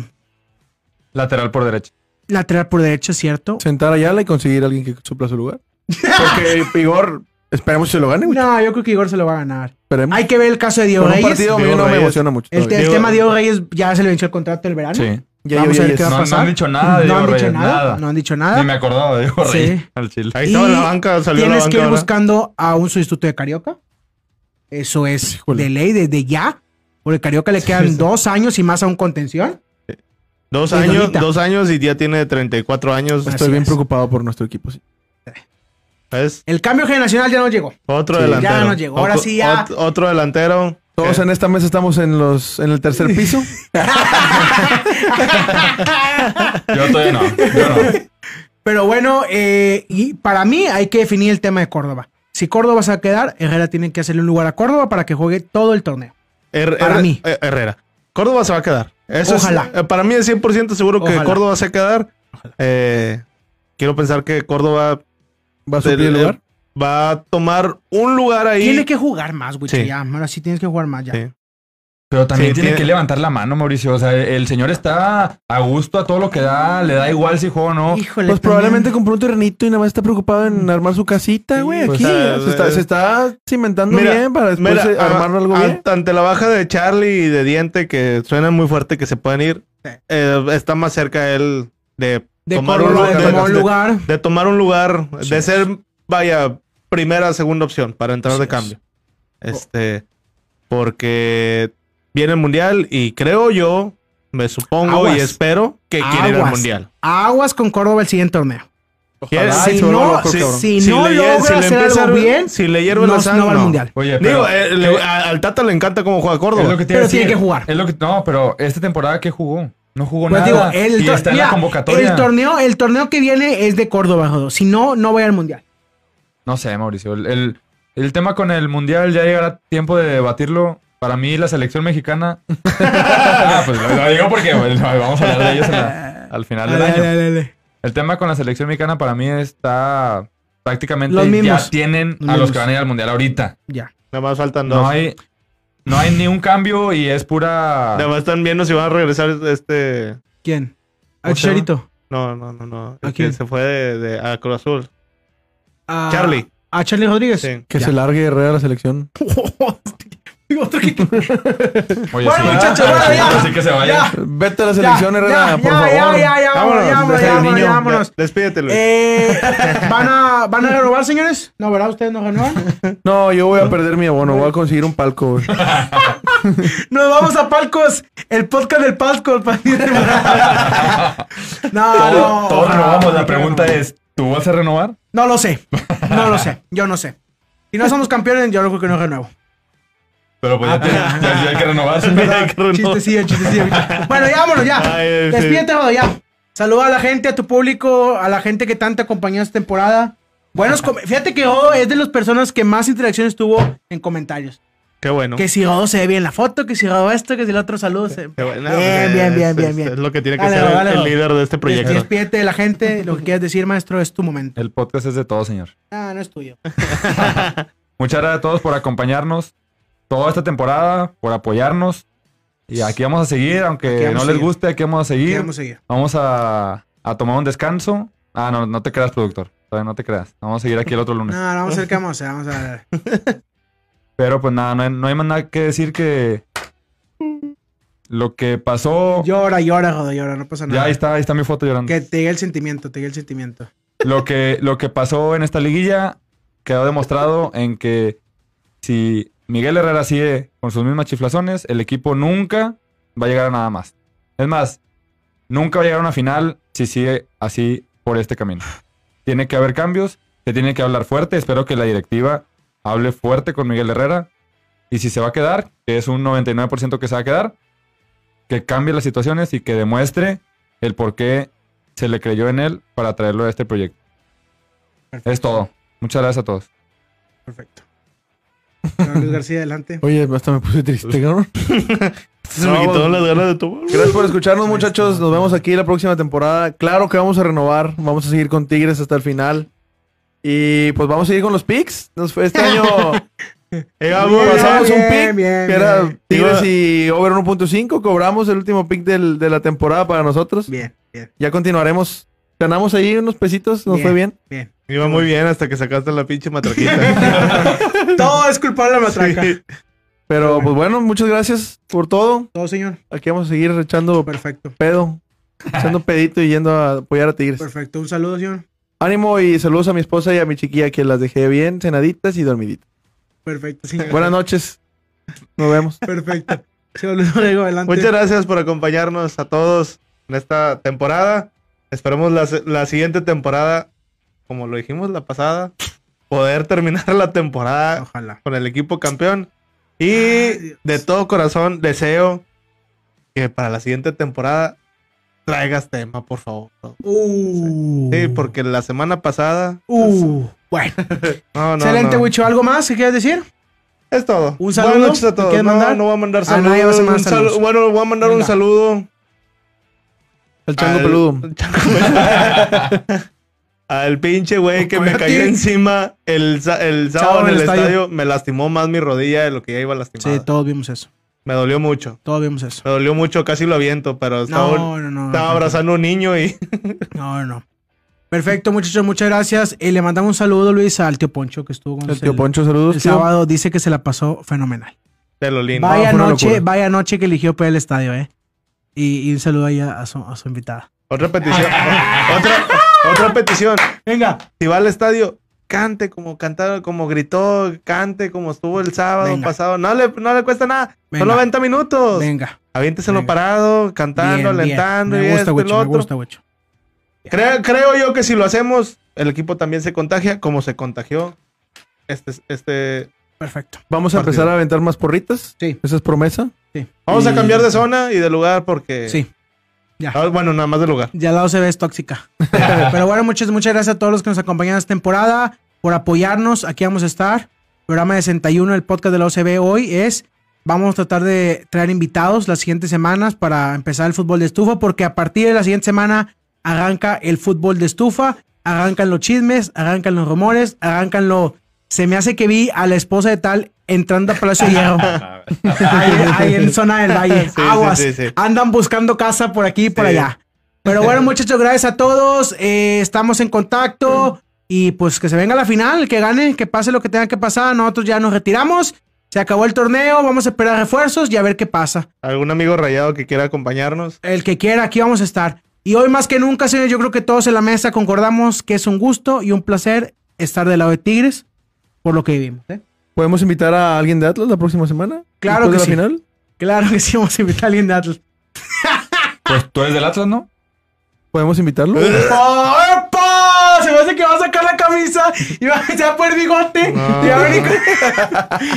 Lateral por derecha. lateral por derecha, ¿cierto? Sentar a Ayala y conseguir a alguien que supla su lugar. Porque Igor, esperemos que se lo gane, güey. No, yo creo que Igor se lo va a ganar. Esperemos. Hay que ver el caso de Diego Con un Reyes. partido a mí Diego no me Reyes. emociona mucho. El, te- todavía. el Diego- tema de Diego Reyes ya se le venció el contrato del verano. Sí. Ya, Vamos ya, a ver ya, qué ya. va a No, han dicho nada de no Diego han dicho Reyes, nada, nada. No han dicho Ni nada. me acordaba de Diego Sí. Reyes al Chile. Ahí estaba en la Y banca, salió en la Tienes banca. que ir ahora. buscando a un sustituto de Carioca. Eso es Híjole. de ley, desde ya. Porque Carioca le quedan dos años y más a un contención. Dos Desde años, ahorita. dos años y ya tiene 34 años. Estoy bien es. preocupado por nuestro equipo. sí. El cambio generacional ya no llegó. otro Sí, delantero. ya nos llegó. Ahora sí ya. ot- Otro delantero. Todos ¿Qué? en esta mesa estamos en los en el tercer piso. Yo todavía no. Yo no. Pero bueno, eh, y para mí hay que definir el tema de Córdoba. Si Córdoba se va a quedar, Herrera tiene que hacerle un lugar a Córdoba para que juegue todo el torneo. Her- Para Her- mí. eh, Herrera. Córdoba se va a quedar. Eso es- Ojalá. eh, para mí es 100% seguro que. Córdoba se va a quedar. Eh, quiero pensar que Córdoba ¿Va a suplir el lugar? va a tomar un lugar ahí. Tiene que jugar más, güey. Sí. Ya, ahora sí tienes que jugar más ya. Sí. Pero también Sí, tiene tiene- que levantar la mano, Mauricio. O sea, el señor está a gusto a todo lo que da. Le da igual si juega o no. Híjole. Pues también. probablemente compró un terrenito y nada más está preocupado en armar su casita, güey. pues, Aquí ah, se, está, eh, se está cimentando Mira, bien para después Mira, eh, armar a- algo a- bien. Ante la baja de Charlie y de Diente, que suenan muy fuerte que se pueden ir, eh, está más cerca él de, De tomar un de lugar. de- lugar. de tomar un lugar, Sí. de ser, vaya, primera, segunda opción para entrar de es. cambio. Este, porque viene el mundial y creo yo, me supongo Aguas. y espero que quiere ir al mundial. Aguas con Córdoba el siguiente torneo. Ojalá si no, si, si Si no le logra si le hacer empieza algo bien, si le hierve no, la no sangre, va al no. mundial. Oye, pero Digo, eh, le- a- al Tata le encanta cómo juega es Córdoba. lo que a Pero tiene que jugar. Es lo que, no, pero esta temporada que jugó, no jugó Pues nada. digo, el, y está en la convocatoria. el torneo, el torneo que viene es de Córdoba, jodo. Si no, no voy al mundial. No sé, Mauricio. El, el, el tema con el mundial ya llegará tiempo de debatirlo. Para mí, la selección mexicana. ah, pues lo, lo digo porque bueno, vamos a hablar de ellos la- al final del Dale, año. dale, dale. El tema con la selección mexicana para mí está prácticamente Los ya mismos. tienen Los a los que van a ir al mundial ahorita. Ya. Nada más faltan dos. No hay, no hay ni un cambio y es pura. Nada más están viendo si van a regresar este... ¿Quién? ¿Cómo Al? Chicharito. No, no, no, no. ¿A quién? se fue de, de- a Cruz Azul. A- Charlie. A Charlie Rodríguez. Sí. Que Ya. se largue Herrera a la selección. Otro que- Oye, Bueno, sí, muchachos, bueno, ya. Así que se vaya. Ya. Vete a la Ya, selección, Herrera, ya, por ya, favor. Ya, ya, ya, vámonos, ya, vámonos, ya, vámonos, ya, vámonos. Ya, Despídete, Luis. Eh, ¿van, a, ¿Van a renovar, señores? No, ¿verdad? ¿Ustedes no renovan? No, yo voy a perder mi abono. Voy a conseguir un palco. Nos vamos a Palcos, el podcast del Palco. pa- no, Todo- no. todos renovamos. La pregunta no. es: ¿tú vas a renovar? No lo sé. No lo sé. Yo no sé. Si no somos campeones, yo no creo que no renuevo. Pero pues ya, tiene- ya- ya hay que renovar. Chistecillo, chistecillo. Bueno, ya vámonos, ya. Ay, sí. Despídete, joder, ya. Saluda a la gente, a tu público, a la gente que tanto acompañó esta temporada. Buenos Fíjate que Jodo es de las personas que más interacciones tuvo en comentarios. Qué bueno. Que si Jodo se ve bien la foto, que si Jodo esto, que si el otro saludo. se- Qué bueno. Bien, bien, bien, Es- bien, es- bien. Es lo que tiene que Dale, ser el- dale, el dale. líder de este proyecto. Despídete de la gente. Lo que quieras decir, maestro, es tu momento. El podcast es de todo, señor. Ah, no es tuyo. Muchas gracias a todos por acompañarnos toda esta temporada, por apoyarnos. Y aquí vamos a seguir, aunque no les seguir. guste, aquí vamos a seguir. Vamos a seguir. Vamos a, a tomar un descanso. Ah, no, no te creas, productor. No te creas. Vamos a seguir aquí el otro No, lunes. no, vamos a ver qué vamos a. Vamos a ver. Pero pues nada, no hay, no hay más nada que decir que lo que pasó. Llora, llora, Jodo, llora. No pasa ya nada. ahí está, ahí está mi foto llorando. Que te llegue el sentimiento, te llegue el sentimiento. Lo que, lo que pasó en esta liguilla quedó demostrado en que si Miguel Herrera sigue con sus mismas chiflazones, el equipo nunca va a llegar a nada más. Es más, nunca va a llegar a una final si sigue así por este camino. Tiene que haber cambios, se tiene que hablar fuerte. Espero que la directiva hable fuerte con Miguel Herrera. Y si se va a quedar, que es un 99% que se va a quedar, que cambie las situaciones y que demuestre el por qué se le creyó en él para traerlo a este proyecto. Es todo. Muchas gracias a todos. Perfecto. Luis García, adelante. Oye, hasta me puse triste, cabrón. Se me quitaron las ganas de tomar. Gracias por escucharnos, muchachos. Nos vemos aquí la próxima temporada. Claro que vamos a renovar. Vamos a seguir con Tigres hasta el final. Y pues vamos a seguir con los picks. Nos fue este año. Eh, vamos, Bien, pasamos un bien, pick bien, que era. Tigres y over 1.5. Cobramos el último pick del- de la temporada para nosotros. Bien, bien, Ya continuaremos. Ganamos ahí unos pesitos. Nos Bien. fue bien. bien. Iba muy bien hasta que sacaste la pinche matraquita. Todo es culpable de la matraca. Sí. Pero pues bueno, muchas gracias por todo. Todo, señor. Aquí vamos a seguir echando Perfecto. pedo. Echando pedito y yendo a apoyar a Tigres. Perfecto. Un saludo, señor. Ánimo y saludos a mi esposa y a mi chiquilla que las dejé bien, cenaditas y dormiditas. Perfecto, señor. Buenas noches. Nos vemos. Perfecto. Adelante. Muchas gracias por acompañarnos a todos en esta temporada. Esperemos la, la siguiente temporada, como lo dijimos la pasada, poder terminar la temporada Ojalá. con el equipo campeón. Y Ay, de todo corazón deseo que para la siguiente temporada traigas tema, por favor. Uh. Sí, porque la semana pasada... Uh. Bueno. No, no, Excelente, no. Wicho. ¿Algo más que quieres decir? Es todo. ¿Un saludo? Buenas noches a todos. ¿Quieres No, mandar? no voy a mandar Ah, saludos. va a mandar Un sal- saludos. Bueno, voy a mandar un saludo El chango al- peludo. Al pinche güey que me cayó encima el, el sábado en el el estadio. estadio. Me lastimó más mi rodilla de lo que ya iba lastimada. Sí, todos vimos eso. Me dolió mucho. Todos vimos eso. Me dolió mucho, casi lo aviento, pero estaba, No, no, no. estaba no, abrazando a un niño y No, no. Perfecto, muchachos. Muchas gracias. Y le mandamos un saludo, Luis, al tío Poncho que estuvo con El nosotros tío Poncho, saludos. el tío. sábado. Dice que se la pasó fenomenal. de lo lindo. Vaya noche, vaya noche que eligió para el estadio, ¿eh? Y, y un saludo ahí a, a su, a su invitada. Otra petición. otra, otra petición. Venga. Si va al estadio, cante como cantaron, como gritó, cante como estuvo el sábado Venga. pasado. No le, no le cuesta nada. Venga. Son 90 minutos. Venga. Aviénteselo Venga. parado, cantando, Bien, bien. alentando Me y gusta, esto y Wicho, lo me otro. gusta. Creo, creo yo que si lo hacemos, el equipo también se contagia, como se contagió este, este. Perfecto. Vamos a Partido. empezar a aventar más porritas. Sí. Esa es promesa. Vamos a cambiar de zona y de lugar porque. Sí. Ya. Ah, bueno, nada más de lugar. Ya la OCB es tóxica. Pero bueno, muchas, muchas gracias a todos los que nos acompañan esta temporada por apoyarnos. Aquí vamos a estar. Programa 61, el podcast de la OCB hoy es. Vamos a tratar de traer invitados las siguientes semanas para empezar el fútbol de estufa, porque a partir de la siguiente semana arranca el fútbol de estufa, arrancan los chismes, arrancan los rumores, arrancan lo. Se me hace que vi a la esposa de tal entrando a Palacio de Hierro. ahí, ahí en zona del valle. Sí, Aguas. sí, sí. Andan buscando casa por aquí y por allá. Pero bueno, muchachos, gracias a todos. Eh, estamos en contacto. Y pues que se venga la final, que gane, que pase lo que tenga que pasar. Nosotros ya nos retiramos. Se acabó el torneo. Vamos a esperar refuerzos y a ver qué pasa. ¿Algún amigo rayado que quiera acompañarnos? El que quiera, aquí vamos a estar. Y hoy más que nunca, señores, yo creo que todos en la mesa concordamos que es un gusto y un placer estar del lado de Tigres por lo que vivimos. ¿eh? ¿Podemos invitar a alguien de Atlas la próxima semana? Claro que de la sí. final. Claro que sí, vamos a invitar a alguien de Atlas. Pues tú eres del Atlas, ¿no? ¿Podemos invitarlo? ¡Oh, epa! Se me hace que va a sacar la camisa y va, a poner bigote. No. Y va venir con,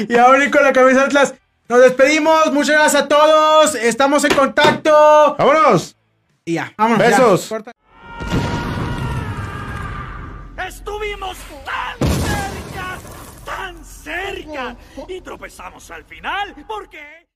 y va a venir con la camisa de Atlas. Nos despedimos. Muchas gracias a todos. Estamos en contacto. ¡Vámonos! Y ya, vámonos. Besos. Estuvimos tan cerca y tropezamos al final porque...